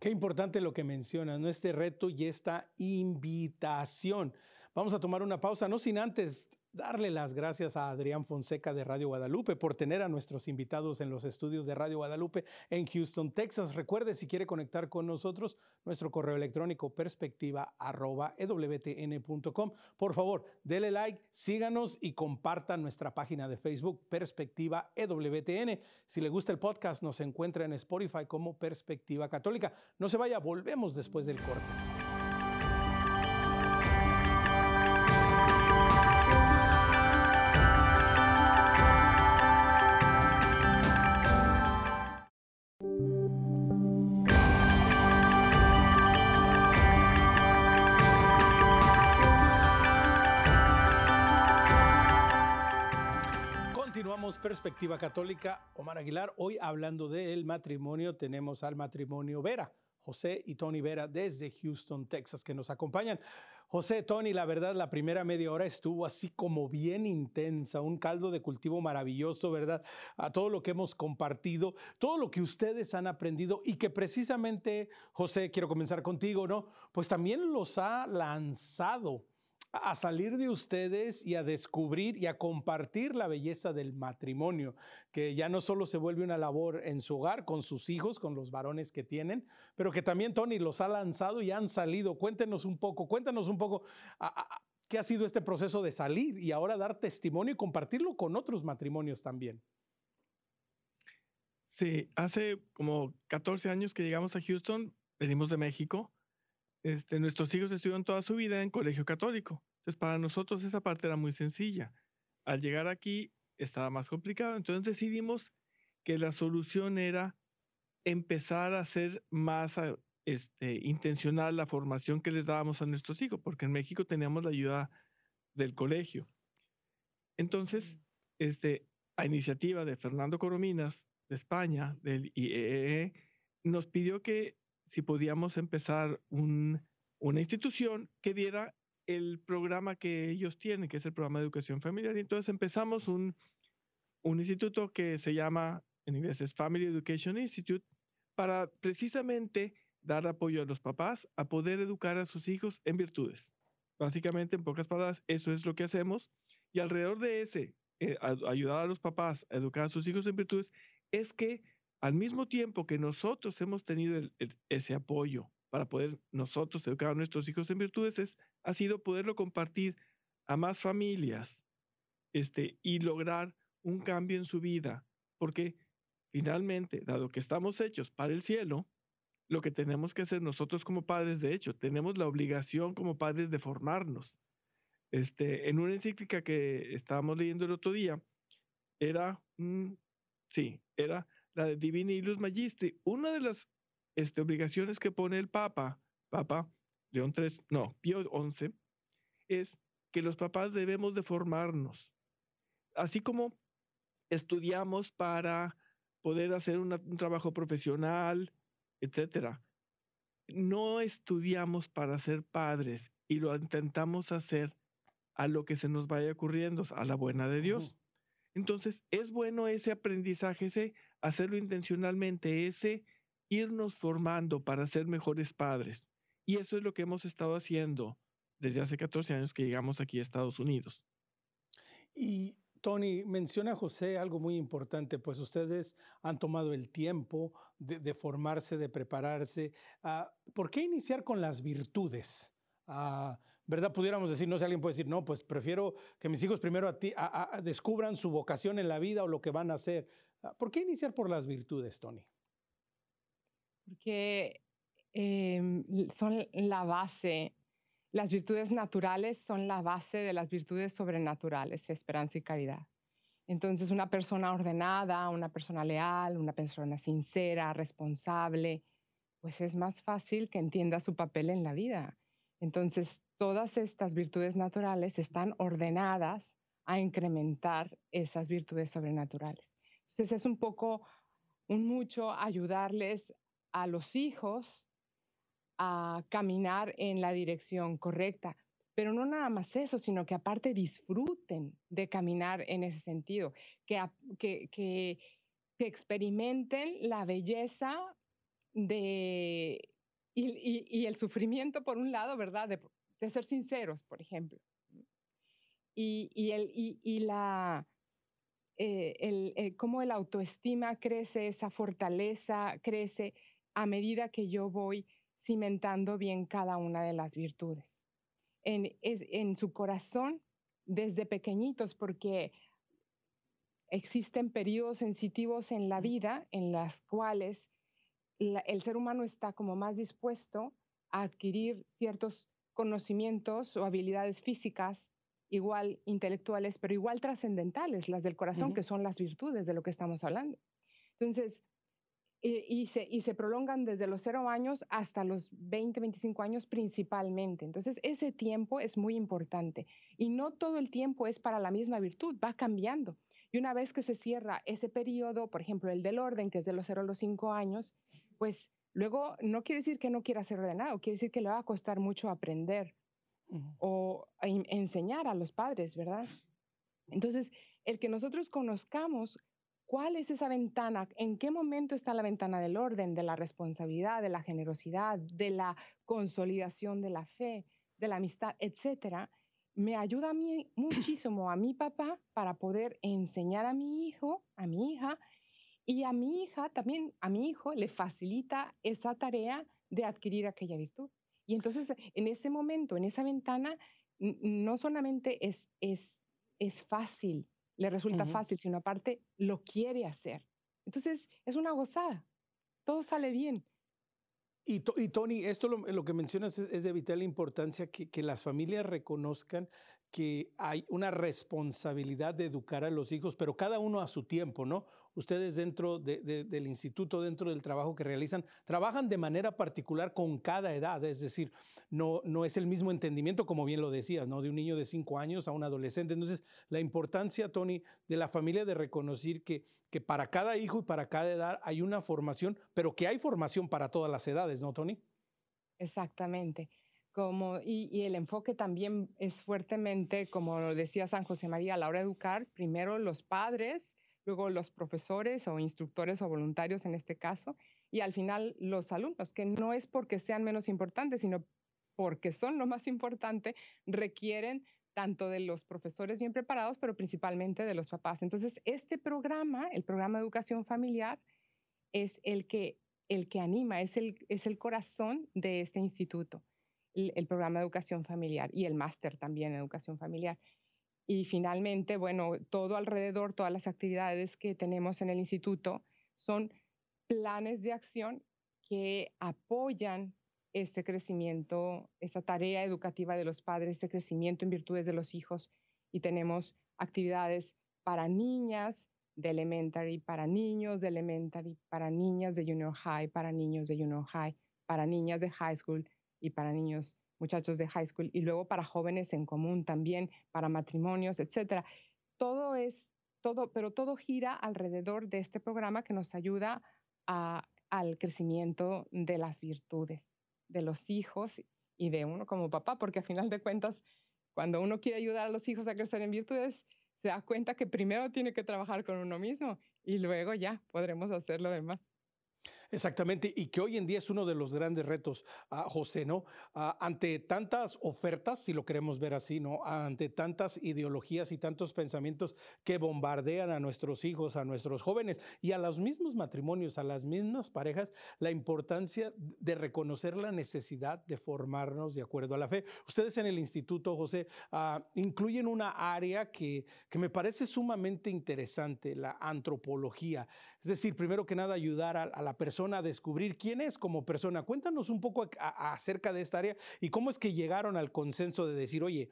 Qué importante lo que mencionas, ¿no? Este reto y esta invitación. Vamos a tomar una pausa, no sin antes darle las gracias a Adrián Fonseca de Radio Guadalupe por tener a nuestros invitados en los estudios de Radio Guadalupe en Houston, Texas. Recuerde, si quiere conectar con nosotros, nuestro correo electrónico perspectiva.ewtn.com. Por favor, dele like, síganos y compartan nuestra página de Facebook Perspectiva EWTN. Si le gusta el podcast, nos encuentra en Spotify como Perspectiva Católica. No se vaya, volvemos después del corte. Perspectiva Católica, Omar Aguilar. Hoy hablando del matrimonio, tenemos al matrimonio Vera, José y Tony Vera desde Houston, Texas, que nos acompañan. José, Tony, la verdad, la primera media hora estuvo así como bien intensa, un caldo de cultivo maravilloso, ¿verdad? A todo lo que hemos compartido, todo lo que ustedes han aprendido y que precisamente, José, quiero comenzar contigo, ¿no? Pues también los ha lanzado a salir de ustedes y a descubrir y a compartir la belleza del matrimonio, que ya no solo se vuelve una labor en su hogar con sus hijos, con los varones que tienen, pero que también Tony los ha lanzado y han salido. Cuéntenos un poco, cuéntanos un poco qué ha sido este proceso de salir y ahora dar testimonio y compartirlo con otros matrimonios también. Sí, hace como 14 años que llegamos a Houston, venimos de México este, nuestros hijos estudiaron toda su vida en colegio católico. Entonces, para nosotros esa parte era muy sencilla. Al llegar aquí, estaba más complicado. Entonces decidimos que la solución era empezar a hacer más este, intencional la formación que les dábamos a nuestros hijos, porque en México teníamos la ayuda del colegio. Entonces, este, a iniciativa de Fernando Corominas, de España, del IEE, e, nos pidió que si podíamos empezar una institución que diera el programa que ellos tienen, que es el programa de educación familiar. Y entonces empezamos un, instituto que se llama, en inglés es Family Education Institute, para precisamente dar apoyo a los papás a poder educar a sus hijos en virtudes. Básicamente, en pocas palabras, eso es lo que hacemos. Y alrededor de ese, eh, ayudar a los papás a educar a sus hijos en virtudes, es que al mismo tiempo que nosotros hemos tenido ese apoyo para poder nosotros educar a nuestros hijos en virtudes, es, ha sido poderlo compartir a más familias este, y lograr un cambio en su vida. Porque finalmente, dado que estamos hechos para el cielo, lo que tenemos que hacer nosotros como padres, de hecho, tenemos la obligación como padres de formarnos. Este, en una encíclica que estábamos leyendo el otro día, era, sí, era la de Divini Illus Magistri. Una de las este, obligaciones que pone el Papa, Papa León III, no, Pío XI, es que los papás debemos de formarnos. Así como estudiamos para poder hacer un trabajo profesional, etcétera. No estudiamos para ser padres y lo intentamos hacer a lo que se nos vaya ocurriendo, a la buena de Dios. Entonces, es bueno ese aprendizaje, ese hacerlo intencionalmente, ese irnos formando para ser mejores padres. Y eso es lo que hemos estado haciendo desde hace 14 años que llegamos aquí a Estados Unidos. Y Tony, menciona José algo muy importante, pues ustedes han tomado el tiempo de, formarse, de prepararse. Ah, ¿Por qué iniciar con las virtudes? Ah, ¿Verdad? Pudiéramos decir, no sé, alguien puede decir, no, pues prefiero que mis hijos primero descubran su vocación en la vida o lo que van a hacer. Ah, ¿Por qué iniciar por las virtudes, Tony? Porque em, son la base las virtudes naturales son la base de las virtudes sobrenaturales, esperanza y caridad. Entonces, una persona ordenada, una persona leal, una persona sincera, responsable, pues es más fácil que entienda su papel en la vida. Entonces, todas estas virtudes naturales están ordenadas a incrementar esas virtudes sobrenaturales. Entonces, es un poco, un mucho ayudarles a los hijos a caminar en la dirección correcta. Pero no nada más eso, sino que aparte disfruten de caminar en ese sentido, que, que, que, experimenten la belleza de, y, el sufrimiento por un lado, ¿verdad? De, ser sinceros, por ejemplo. Y, y, el, y la, eh, el, eh, cómo el autoestima crece, esa fortaleza crece a medida que yo voy cimentando bien cada una de las virtudes. En, en su corazón desde pequeñitos, porque existen periodos sensitivos en la vida en las cuales el ser humano está como más dispuesto a adquirir ciertos conocimientos o habilidades físicas, igual intelectuales, pero igual trascendentales, las del corazón, que son las virtudes de lo que estamos hablando. Entonces, y, se, y, se, prolongan desde los cero años hasta los 20, 25 años principalmente. Entonces, ese tiempo es muy importante y no todo el tiempo es para la misma virtud, va cambiando. Y una vez que se cierra ese periodo, por ejemplo, el del orden, que es de los cero a los cinco años, pues luego no quiere decir que no quiera ser ordenado, quiere decir que le va a costar mucho aprender o enseñar a los padres, ¿verdad? Entonces, el que nosotros conozcamos ¿Cuál es esa ventana? ¿En qué momento está la ventana del orden, de la responsabilidad, de la generosidad, de la consolidación de la fe, de la amistad, etcétera? Me ayuda a mí muchísimo, a mi papá, para poder enseñar a mi hijo, a mi hija, y a mi hija también, a mi hijo, le facilita esa tarea de adquirir aquella virtud. Y entonces, en ese momento, en esa ventana, no solamente es, es, es fácil le resulta fácil, sino aparte lo quiere hacer. Entonces, es una gozada. Todo sale bien. Y, y Tony, esto lo, que mencionas es, de vital importancia que, que, las familias reconozcan que hay una responsabilidad de educar a los hijos, pero cada uno a su tiempo, ¿no? Ustedes dentro del instituto, dentro del trabajo que realizan, trabajan de manera particular con cada edad, es decir, no, no es el mismo entendimiento, como bien lo decías, ¿no? De un niño de cinco años a un adolescente. Entonces, la importancia, Tony, de la familia de reconocer que, que para cada hijo y para cada edad hay una formación, pero que hay formación para todas las edades, ¿no, Tony? Exactamente y, el enfoque también es fuertemente, como decía San José María, a la hora de educar, primero los padres, luego los profesores o instructores o voluntarios en este caso, y al final los alumnos, que no es porque sean menos importantes, sino porque son lo más importante, requieren tanto de los profesores bien preparados, pero principalmente de los papás. Entonces, este programa, el programa de educación familiar, es el que, el que anima, es el, es el corazón de este instituto el, programa de educación familiar y el máster también en educación familiar. Y finalmente, bueno, todo alrededor, todas las actividades que tenemos en el instituto son planes de acción que apoyan este crecimiento, esta tarea educativa de los padres, este crecimiento en virtudes de los hijos. Y tenemos actividades para niñas de elementary, para niños de elementary, para niñas de junior high, para niños de junior high, para niñas de high school, y para niños, muchachos de high school y luego para jóvenes en común también, para matrimonios, etcétera. Todo es todo, pero todo gira alrededor de este programa que nos ayuda al crecimiento de las virtudes de los hijos y de uno como papá, porque a final de cuentas, cuando uno quiere ayudar a los hijos a crecer en virtudes, se da cuenta que primero tiene que trabajar con uno mismo y luego ya podremos hacer lo demás. Exactamente, y que hoy en día es uno de los grandes retos, uh, José, ¿no? Uh, ante tantas ofertas, si lo queremos ver así, ¿no? Ante tantas ideologías y tantos pensamientos que bombardean a nuestros hijos, a nuestros jóvenes y a los mismos matrimonios, a las mismas parejas, la importancia de reconocer la necesidad de formarnos de acuerdo a la fe. Ustedes en el instituto, José, uh, incluyen una área que, que me parece sumamente interesante, la antropología. Es decir, primero que nada, ayudar a, a la persona a descubrir quién es como persona. Cuéntanos un poco acerca de esta área y cómo es que llegaron al consenso de decir, oye,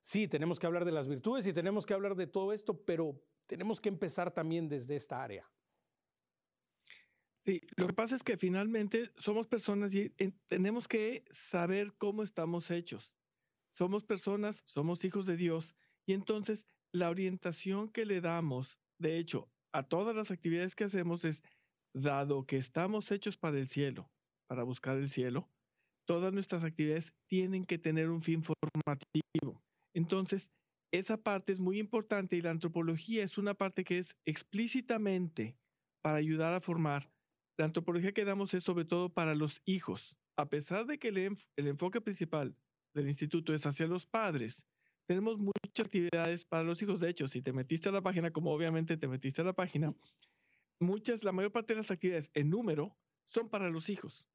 sí, tenemos que hablar de las virtudes y tenemos que hablar de todo esto, pero tenemos que empezar también desde esta área. Sí, lo que pasa es que finalmente somos personas y tenemos que saber cómo estamos hechos. Somos personas, somos hijos de Dios y entonces la orientación que le damos, de hecho, a todas las actividades que hacemos es dado que estamos hechos para el cielo, para buscar el cielo, todas nuestras actividades tienen que tener un fin formativo. Entonces, esa parte es muy importante y la antropología es una parte que es explícitamente para ayudar a formar. La antropología que damos es sobre todo para los hijos. A pesar de que el, el enfoque principal del instituto es hacia los padres, tenemos muchas actividades para los hijos. De hecho, si te metiste a la página, como obviamente te metiste a la página, muchas, la mayor parte de las actividades en número son para los hijos.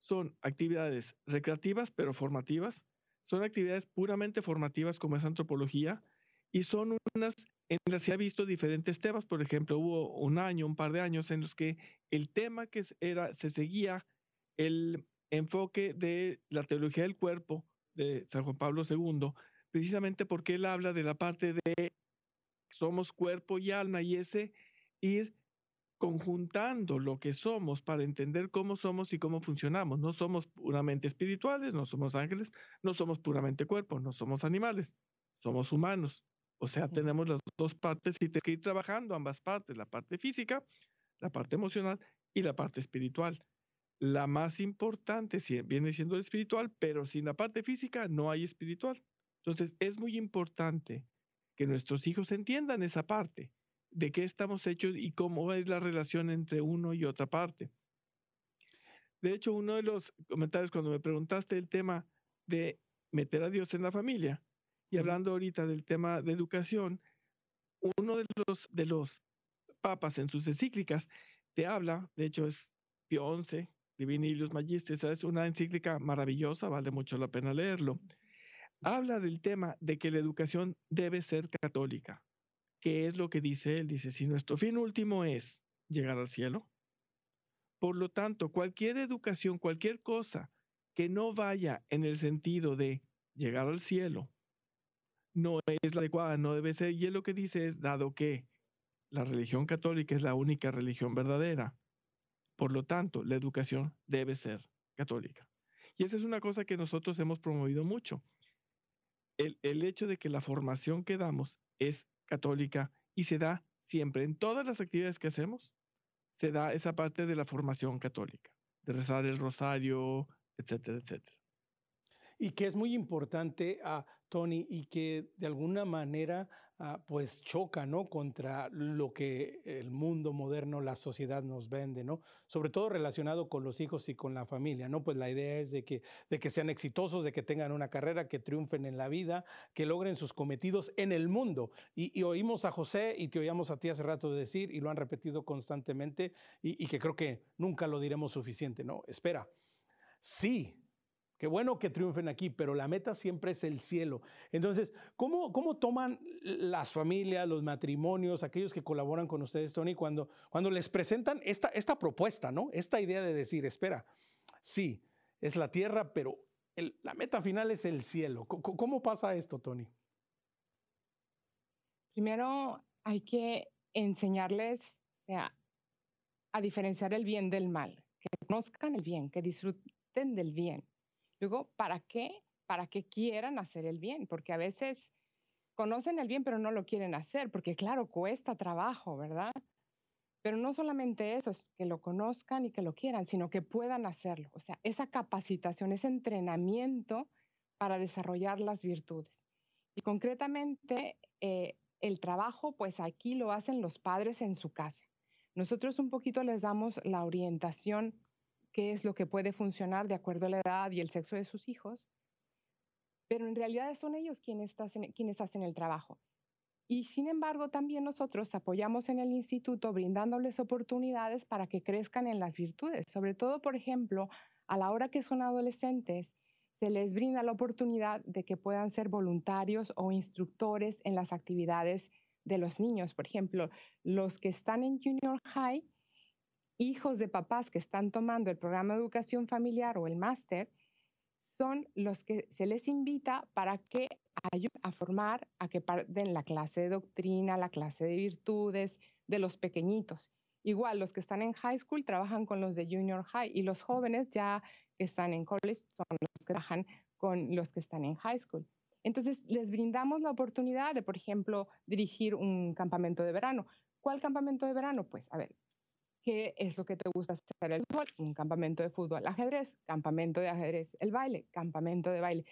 Son actividades recreativas, pero formativas. Son actividades puramente formativas, como es antropología, y son unas en las que se ha visto diferentes temas. Por ejemplo, hubo un año, un par de años, en los que el tema que era, se seguía el enfoque de la teología del cuerpo de San Juan Pablo II, precisamente porque él habla de la parte de somos cuerpo y alma y ese ir conjuntando lo que somos para entender cómo somos y cómo funcionamos. No somos puramente espirituales, no somos ángeles, no somos puramente cuerpos, no somos animales, somos humanos. O sea, tenemos las dos partes y tenemos que ir trabajando ambas partes, la parte física, la parte emocional y la parte espiritual. La más importante viene siendo el espiritual, pero sin la parte física no hay espiritual. Entonces, es muy importante que nuestros hijos entiendan esa parte de qué estamos hechos y cómo es la relación entre uno y otra parte. De hecho, uno de los comentarios cuando me preguntaste el tema de meter a Dios en la familia y hablando ahorita del tema de educación, uno de los, de los papas en sus encíclicas te habla, de hecho es Pío XI, Divinilius Magistris, es una encíclica maravillosa, vale mucho la pena leerlo. Habla del tema de que la educación debe ser católica. ¿Qué es lo que dice él? Dice, si nuestro fin último es llegar al cielo, por lo tanto, cualquier educación, cualquier cosa que no vaya en el sentido de llegar al cielo, no es la adecuada, no debe ser. Y él lo que dice es, dado que la religión católica es la única religión verdadera, por lo tanto, la educación debe ser católica. Y esa es una cosa que nosotros hemos promovido mucho. El, el hecho de que la formación que damos es católica y se da siempre en todas las actividades que hacemos, se da esa parte de la formación católica, de rezar el rosario, etcétera, etcétera. Y que es muy importante, a Tony, y que de alguna manera ah, pues choca, ¿no? Contra lo que el mundo moderno, la sociedad nos vende, ¿no? Sobre todo relacionado con los hijos y con la familia, ¿no? Pues la idea es de que, de que sean exitosos, de que tengan una carrera, que triunfen en la vida, que logren sus cometidos en el mundo. Y, oímos a José y te oíamos a ti hace rato decir, y lo han repetido constantemente, y, y que creo que nunca lo diremos suficiente, ¿no? Espera, sí, Qué bueno que triunfen aquí, pero la meta siempre es el cielo. Entonces, ¿cómo, cómo toman las familias, los matrimonios, aquellos que colaboran con ustedes, Tony, cuando, cuando les presentan esta, esta propuesta, ¿no? Esta idea de decir, espera, sí, es la tierra, pero la meta final es el cielo. ¿Cómo, pasa esto, Tony? Primero hay que enseñarles, o sea, a diferenciar el bien del mal, que conozcan el bien, que disfruten del bien Luego, ¿para qué? Para que quieran hacer el bien, porque a veces conocen el bien pero no lo quieren hacer, porque claro, cuesta trabajo, ¿verdad? Pero no solamente eso, es que lo conozcan y que lo quieran, sino que puedan hacerlo. O sea, esa capacitación, ese entrenamiento para desarrollar las virtudes. Y concretamente, eh, el trabajo, pues aquí lo hacen los padres en su casa. Nosotros un poquito les damos la orientación qué es lo que puede funcionar de acuerdo a la edad y el sexo de sus hijos, pero en realidad son ellos quienes, quienes hacen el trabajo. Y sin embargo, también nosotros apoyamos en el instituto brindándoles oportunidades para que crezcan en las virtudes, sobre todo, por ejemplo, a la hora que son adolescentes, se les brinda la oportunidad de que puedan ser voluntarios o instructores en las actividades de los niños. Por ejemplo, los que están en junior high hijos de papás que están tomando el programa de educación familiar o el máster son los que se les invita para que ayuden a formar, a que den la clase de doctrina, la clase de virtudes de los pequeñitos. Igual, los que están en high school trabajan con los de junior high y los jóvenes ya que están en college son los que trabajan con los que están en high school. Entonces, les brindamos la oportunidad de, por ejemplo, dirigir un campamento de verano. ¿Cuál campamento de verano? Pues, a ver, ¿Qué es lo que te gusta hacer el fútbol? Un campamento de fútbol, ajedrez, campamento de ajedrez, el baile, campamento de baile.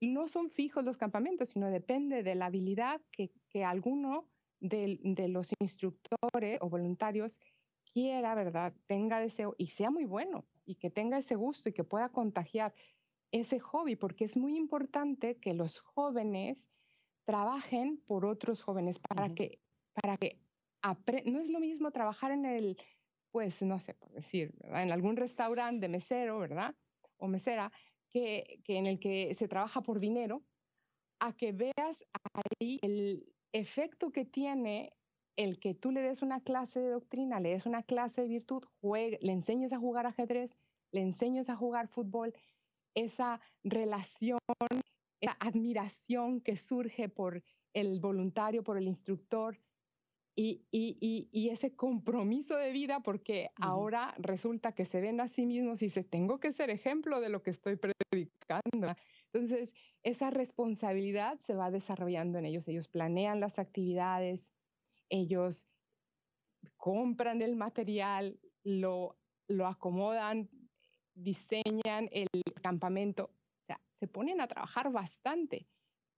No son fijos los campamentos, sino depende de la habilidad que, alguno de, de, los instructores o voluntarios quiera, ¿verdad? Tenga deseo y sea muy bueno y que tenga ese gusto y que pueda contagiar ese hobby, porque es muy importante que los jóvenes trabajen por otros jóvenes para que, para que no es lo mismo trabajar en el pues, no sé, por decir, en algún restaurante de mesero, ¿verdad? O mesera, que, que en el que se trabaja por dinero, a que veas ahí el efecto que tiene el que tú le des una clase de doctrina, le des una clase de virtud, le enseñes a jugar ajedrez, le enseñes a jugar fútbol, esa relación, esa admiración que surge por el voluntario, por el instructor, y, y, y, ese compromiso de vida, porque ahora resulta que se ven a sí mismos y se tengo que ser ejemplo de lo que estoy predicando. Entonces, esa responsabilidad se va desarrollando en ellos. Ellos planean las actividades, ellos compran el material, lo, lo acomodan, diseñan el campamento, o sea, se ponen a trabajar bastante.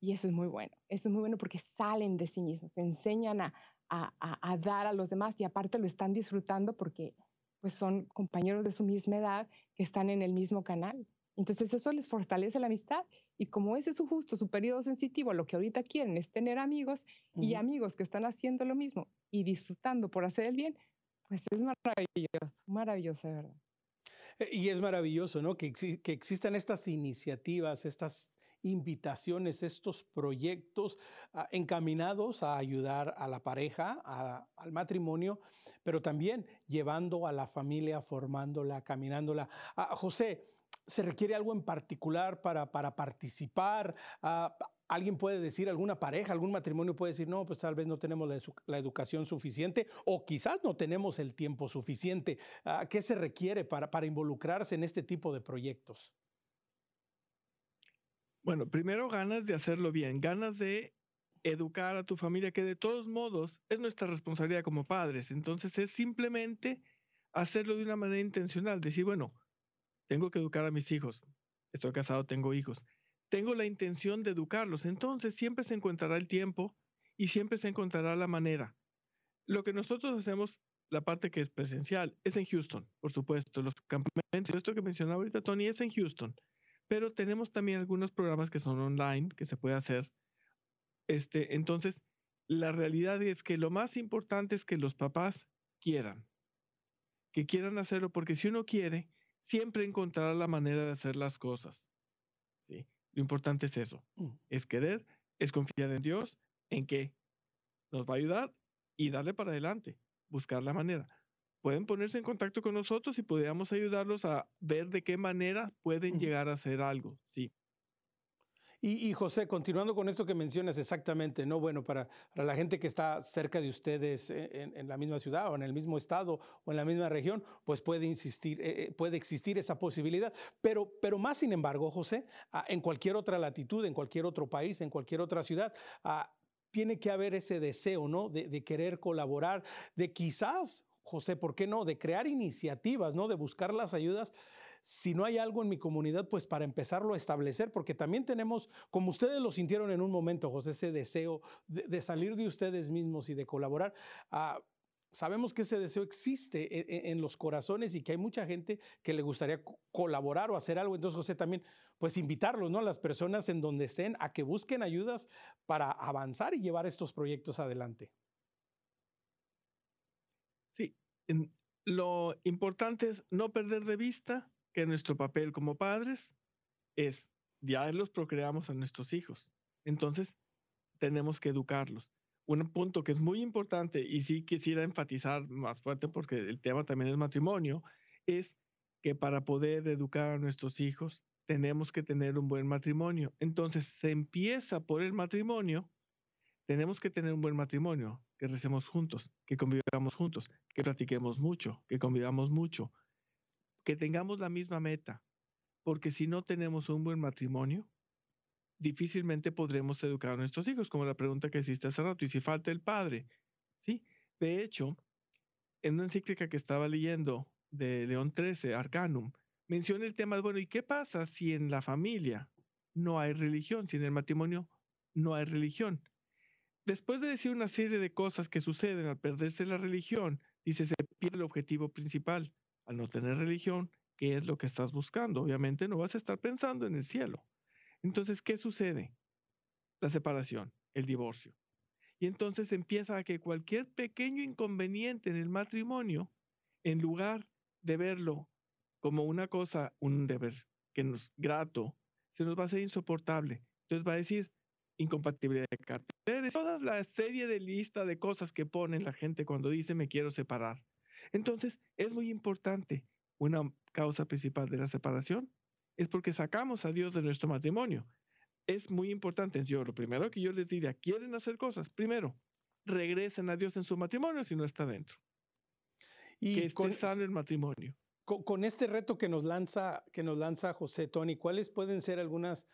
Y eso es muy bueno, eso es muy bueno porque salen de sí mismos, se enseñan a, a, dar a los demás y aparte lo están disfrutando porque pues son compañeros de su misma edad que están en el mismo canal. Entonces eso les fortalece la amistad y como ese es su justo, su periodo sensitivo, lo que ahorita quieren es tener amigos y amigos que están haciendo lo mismo y disfrutando por hacer el bien, pues es maravilloso, maravilloso, de verdad. Eh, y es maravilloso, ¿no? Que, que existan estas iniciativas, estas invitaciones, estos proyectos ah, encaminados a ayudar a la pareja, al matrimonio, pero también llevando a la familia, formándola, caminándola. Ah, José, ¿se requiere algo en particular para, participar? Ah, alguien puede decir, alguna pareja, algún matrimonio puede decir, no, pues tal vez no tenemos la, educación suficiente o quizás no tenemos el tiempo suficiente. ¿Qué se requiere para involucrarse en este tipo de proyectos? Bueno, primero ganas de hacerlo bien, ganas de educar a tu familia, que de todos modos es nuestra responsabilidad como padres. Entonces es simplemente hacerlo de una manera intencional, decir, bueno, tengo que educar a mis hijos, estoy casado, tengo hijos, tengo la intención de educarlos, entonces siempre se encontrará el tiempo y siempre se encontrará la manera. Lo que nosotros hacemos, la parte que es presencial, es en Houston, por supuesto, los campamentos, esto que mencionaba ahorita Tony, es en Houston, pero tenemos también algunos programas que son online, que se puede hacer. Este, entonces, la realidad es que lo más importante es que los papás quieran, que quieran hacerlo, porque si uno quiere, siempre encontrará la manera de hacer las cosas. ¿sí? Lo importante es eso, mm. es querer, es confiar en Dios, en que nos va a ayudar y darle para adelante, buscar la manera. Pueden ponerse en contacto con nosotros y podríamos ayudarlos a ver de qué manera pueden llegar a hacer algo, sí. Y, José, continuando con esto que mencionas exactamente, ¿no? Bueno, para, para la gente que está cerca de ustedes eh, en, la misma ciudad o en el mismo estado o en la misma región, pues puede, insistir, eh, eh, puede existir esa posibilidad. Pero, pero más sin embargo, José, en cualquier otra latitud, en cualquier otro país, en cualquier otra ciudad, tiene que haber ese deseo, ¿no? De, de querer colaborar, de quizás José, ¿por qué no? De crear iniciativas, ¿no? De buscar las ayudas si no hay algo en mi comunidad, pues para empezarlo a establecer, porque también tenemos, como ustedes lo sintieron en un momento, José, ese deseo de, salir de ustedes mismos y de colaborar. Ah, sabemos que ese deseo existe e, e, en, los corazones y que hay mucha gente que le gustaría colaborar o hacer algo. Entonces, José, también, pues invitarlos, ¿no? Las personas en donde estén a que busquen ayudas para avanzar y llevar estos proyectos adelante. Sí, lo importante es no perder de vista que nuestro papel como padres es, ya los procreamos a nuestros hijos. Entonces, tenemos que educarlos. Un punto que es muy importante y sí quisiera enfatizar más fuerte porque el tema también es matrimonio, es que para poder educar a nuestros hijos tenemos que tener un buen matrimonio. Entonces, se empieza por el matrimonio. Tenemos que tener un buen matrimonio, que recemos juntos, que convivamos juntos, que platiquemos mucho, que convivamos mucho, que tengamos la misma meta, porque si no tenemos un buen matrimonio, difícilmente podremos educar a nuestros hijos, como la pregunta que hiciste hace rato, y si falta el padre, ¿sí? De hecho, en una encíclica que estaba leyendo de León XIII, Arcanum, menciona el tema de, bueno, ¿y qué pasa si en la familia no hay religión, si en el matrimonio no hay religión? Después de decir una serie de cosas que suceden al perderse la religión, dice, se pierde el objetivo principal, al no tener religión, ¿qué es lo que estás buscando? Obviamente no vas a estar pensando en el cielo. Entonces, ¿qué sucede? La separación, el divorcio. Y entonces empieza a que cualquier pequeño inconveniente en el matrimonio, en lugar de verlo como una cosa, un deber que nos grato, se nos va a hacer insoportable. Entonces va a decir incompatibilidad de caracteres, toda la serie de lista de cosas que pone la gente cuando dice me quiero separar. Entonces, es muy importante. Una causa principal de la separación es porque sacamos a Dios de nuestro matrimonio. Es muy importante. Yo, lo primero que yo les diría, quieren hacer cosas, primero, regresen a Dios en su matrimonio si no está dentro. Y que esté sano el matrimonio. Con, este reto que nos lanza, que nos lanza José Tony, ¿cuáles pueden ser algunas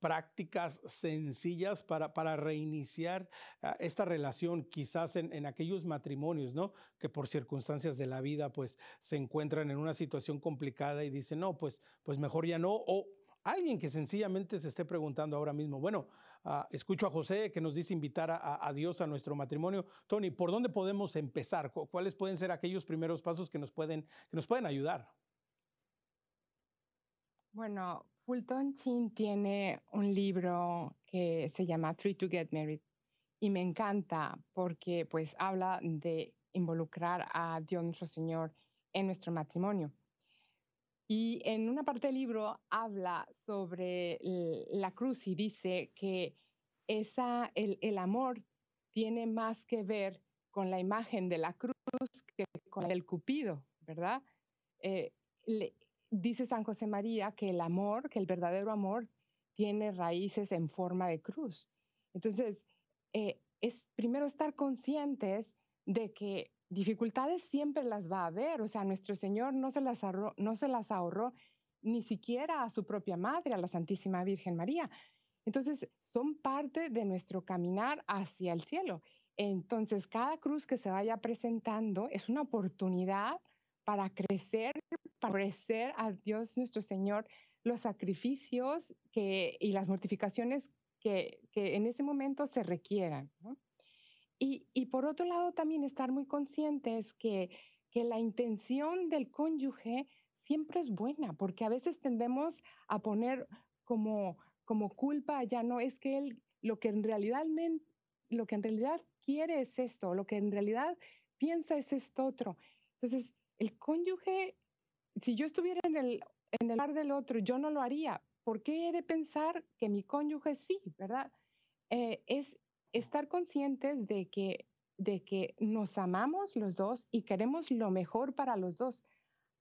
prácticas sencillas para, para reiniciar ah, esta relación, quizás en, aquellos matrimonios, ¿no? Que por circunstancias de la vida, pues se encuentran en una situación complicada y dicen, no, pues, pues mejor ya no. O alguien que sencillamente se esté preguntando ahora mismo, bueno, ah, escucho a José que nos dice invitar a, a, Dios a nuestro matrimonio. Tony, ¿por dónde podemos empezar? ¿Cuáles pueden ser aquellos primeros pasos que nos pueden, que nos pueden ayudar? Bueno, Fulton Chin tiene un libro que se llama Three to Get Married y me encanta porque pues habla de involucrar a Dios nuestro Señor en nuestro matrimonio. Y en una parte del libro habla sobre la cruz y dice que esa, el, amor tiene más que ver con la imagen de la cruz que con el cupido, ¿verdad? Eh, dice San José María que el amor, que el verdadero amor, tiene raíces en forma de cruz. Entonces, eh, es primero estar conscientes de que dificultades siempre las va a haber. O sea, nuestro Señor no se las no se las ahorró ni siquiera a su propia madre, a la Santísima Virgen María. Entonces, son parte de nuestro caminar hacia el cielo. Entonces, cada cruz que se vaya presentando es una oportunidad para crecer, para ofrecer a Dios nuestro Señor los sacrificios que, y las mortificaciones que, que en ese momento se requieran. Y, y, por otro lado, también estar muy conscientes que, que la intención del cónyuge siempre es buena, porque a veces tendemos a poner como, como culpa, ya no es que él lo que en realidad lo que en realidad quiere es esto, lo que en realidad piensa es esto otro. Entonces, el cónyuge, si yo estuviera en el, en el lugar del otro, yo no lo haría. ¿Por qué he de pensar que mi cónyuge sí, verdad? Eh, es estar conscientes de que, de que nos amamos los dos y queremos lo mejor para los dos.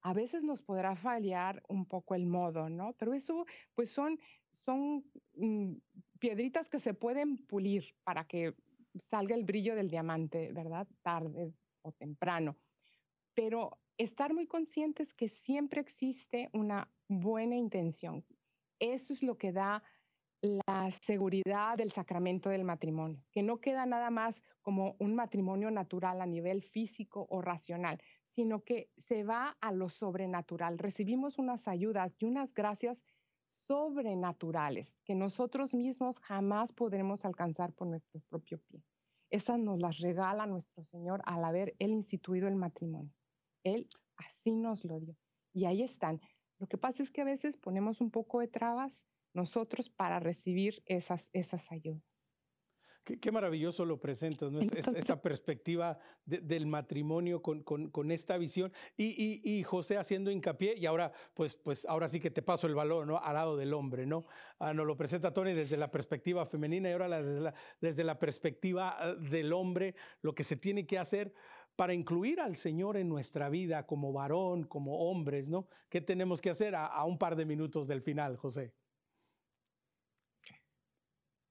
A veces nos podrá fallar un poco el modo, ¿no? Pero eso, pues son, son mm, piedritas que se pueden pulir para que salga el brillo del diamante, ¿verdad? Tarde o temprano. Pero estar muy conscientes que siempre existe una buena intención. Eso es lo que da la seguridad del sacramento del matrimonio, que no queda nada más como un matrimonio natural a nivel físico o racional, sino que se va a lo sobrenatural. Recibimos unas ayudas y unas gracias sobrenaturales que nosotros mismos jamás podremos alcanzar por nuestro propio pie. Esas nos las regala nuestro Señor al haber Él instituido el matrimonio. Él así nos lo dio. Y ahí están. Lo que pasa es que a veces ponemos un poco de trabas nosotros para recibir esas, esas ayudas. Qué, maravilloso lo presentas, ¿no? esta, perspectiva del matrimonio con, con, esta visión. Y, y, José haciendo hincapié, y ahora, pues, pues ahora sí que te paso el valor, ¿no? Al lado del hombre, ¿no? Ah, nos lo presenta Tony desde la perspectiva femenina y ahora desde la, desde la perspectiva ah, del hombre, lo que se tiene que hacer para incluir al Señor en nuestra vida como varón, como hombres, ¿no? ¿Qué tenemos que hacer a, a un par de minutos del final, José?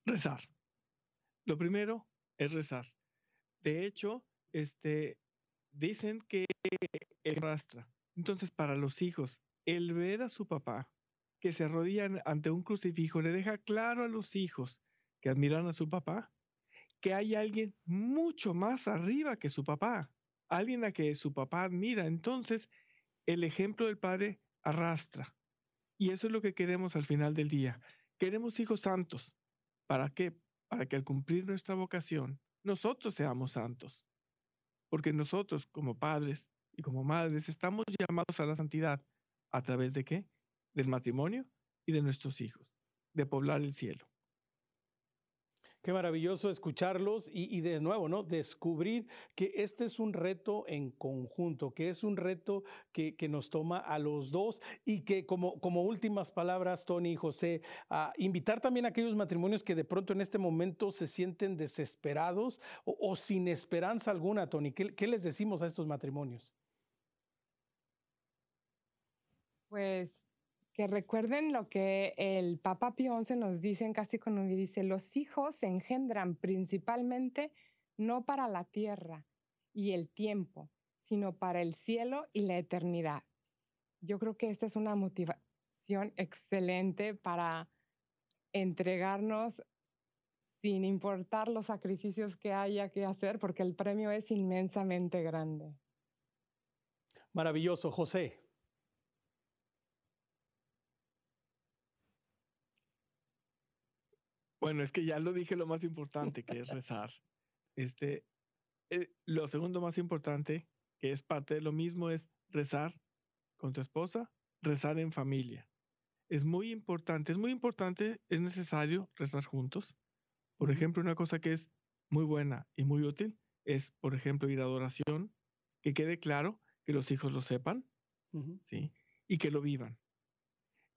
Rezar. Lo primero es rezar. De hecho, este, dicen que el arrastra. Entonces, para los hijos, el ver a su papá que se arrodillan ante un crucifijo le deja claro a los hijos que admiran a su papá que hay alguien mucho más arriba que su papá, alguien a que su papá admira. Entonces, el ejemplo del padre arrastra. Y eso es lo que queremos al final del día. Queremos hijos santos. ¿Para qué? para que al cumplir nuestra vocación, nosotros seamos santos. Porque nosotros como padres y como madres estamos llamados a la santidad. ¿A través de qué? Del matrimonio y de nuestros hijos, de poblar el cielo. Qué maravilloso escucharlos y, de nuevo, ¿no? Descubrir que este es un reto en conjunto, que es un reto que, nos toma a los dos y que como, últimas palabras, Tony y José, a invitar también a aquellos matrimonios que de pronto en este momento se sienten desesperados o, sin esperanza alguna, Tony. ¿Qué les decimos a estos matrimonios? Pues que recuerden lo que el Papa Pío XI nos dice en casi con dice, los hijos se engendran principalmente no para la tierra y el tiempo, sino para el cielo y la eternidad. Yo creo que esta es una motivación excelente para entregarnos sin importar los sacrificios que haya que hacer, porque el premio es inmensamente grande. Maravilloso, José. Bueno, es que ya lo dije lo más importante, que es rezar. Este, eh, lo segundo más importante, que es parte de lo mismo, es rezar con tu esposa, rezar en familia. Es muy importante, es muy importante, es necesario rezar juntos. Por ejemplo, una cosa que es muy buena y muy útil es, por ejemplo, ir a adoración, que quede claro, que los hijos lo sepan, ¿sí? Y que lo vivan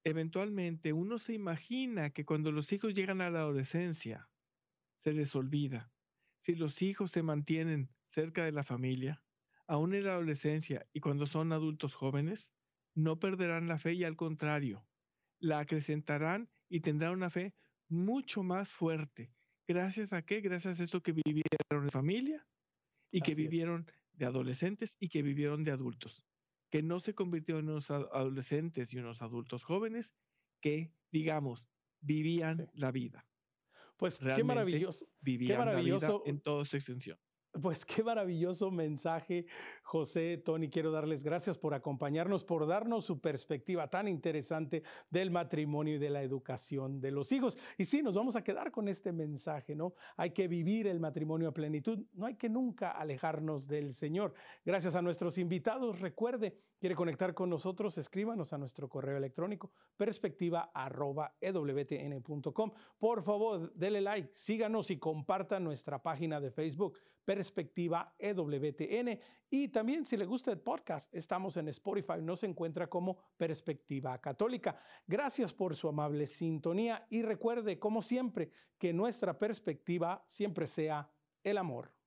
eventualmente uno se imagina que cuando los hijos llegan a la adolescencia, se les olvida. Si los hijos se mantienen cerca de la familia, aún en la adolescencia y cuando son adultos jóvenes, no perderán la fe y al contrario, la acrecentarán y tendrán una fe mucho más fuerte. ¿Gracias a qué? Gracias a eso que vivieron en familia y que vivieron de adolescentes y que vivieron de adultos, que no se convirtieron en unos adolescentes y unos adultos jóvenes que, digamos, vivían la vida. Pues qué maravilloso. Vivían qué maravilloso. La vida en toda su extensión. Pues qué maravilloso mensaje, José, Tony. Quiero darles gracias por acompañarnos, por darnos su perspectiva tan interesante del matrimonio y de la educación de los hijos. Y sí, nos vamos a quedar con este mensaje, ¿no? Hay que vivir el matrimonio a plenitud, no hay que nunca alejarnos del Señor. Gracias a nuestros invitados, recuerde, quiere conectar con nosotros, escríbanos a nuestro correo electrónico perspectiva.ewtn.com. Por favor, dele like, síganos y compartan nuestra página de Facebook Perspectiva EWTN. Y también si le gusta el podcast, estamos en Spotify, nos encuentra como Perspectiva Católica. Gracias por su amable sintonía y recuerde, como siempre, que nuestra perspectiva siempre sea el amor.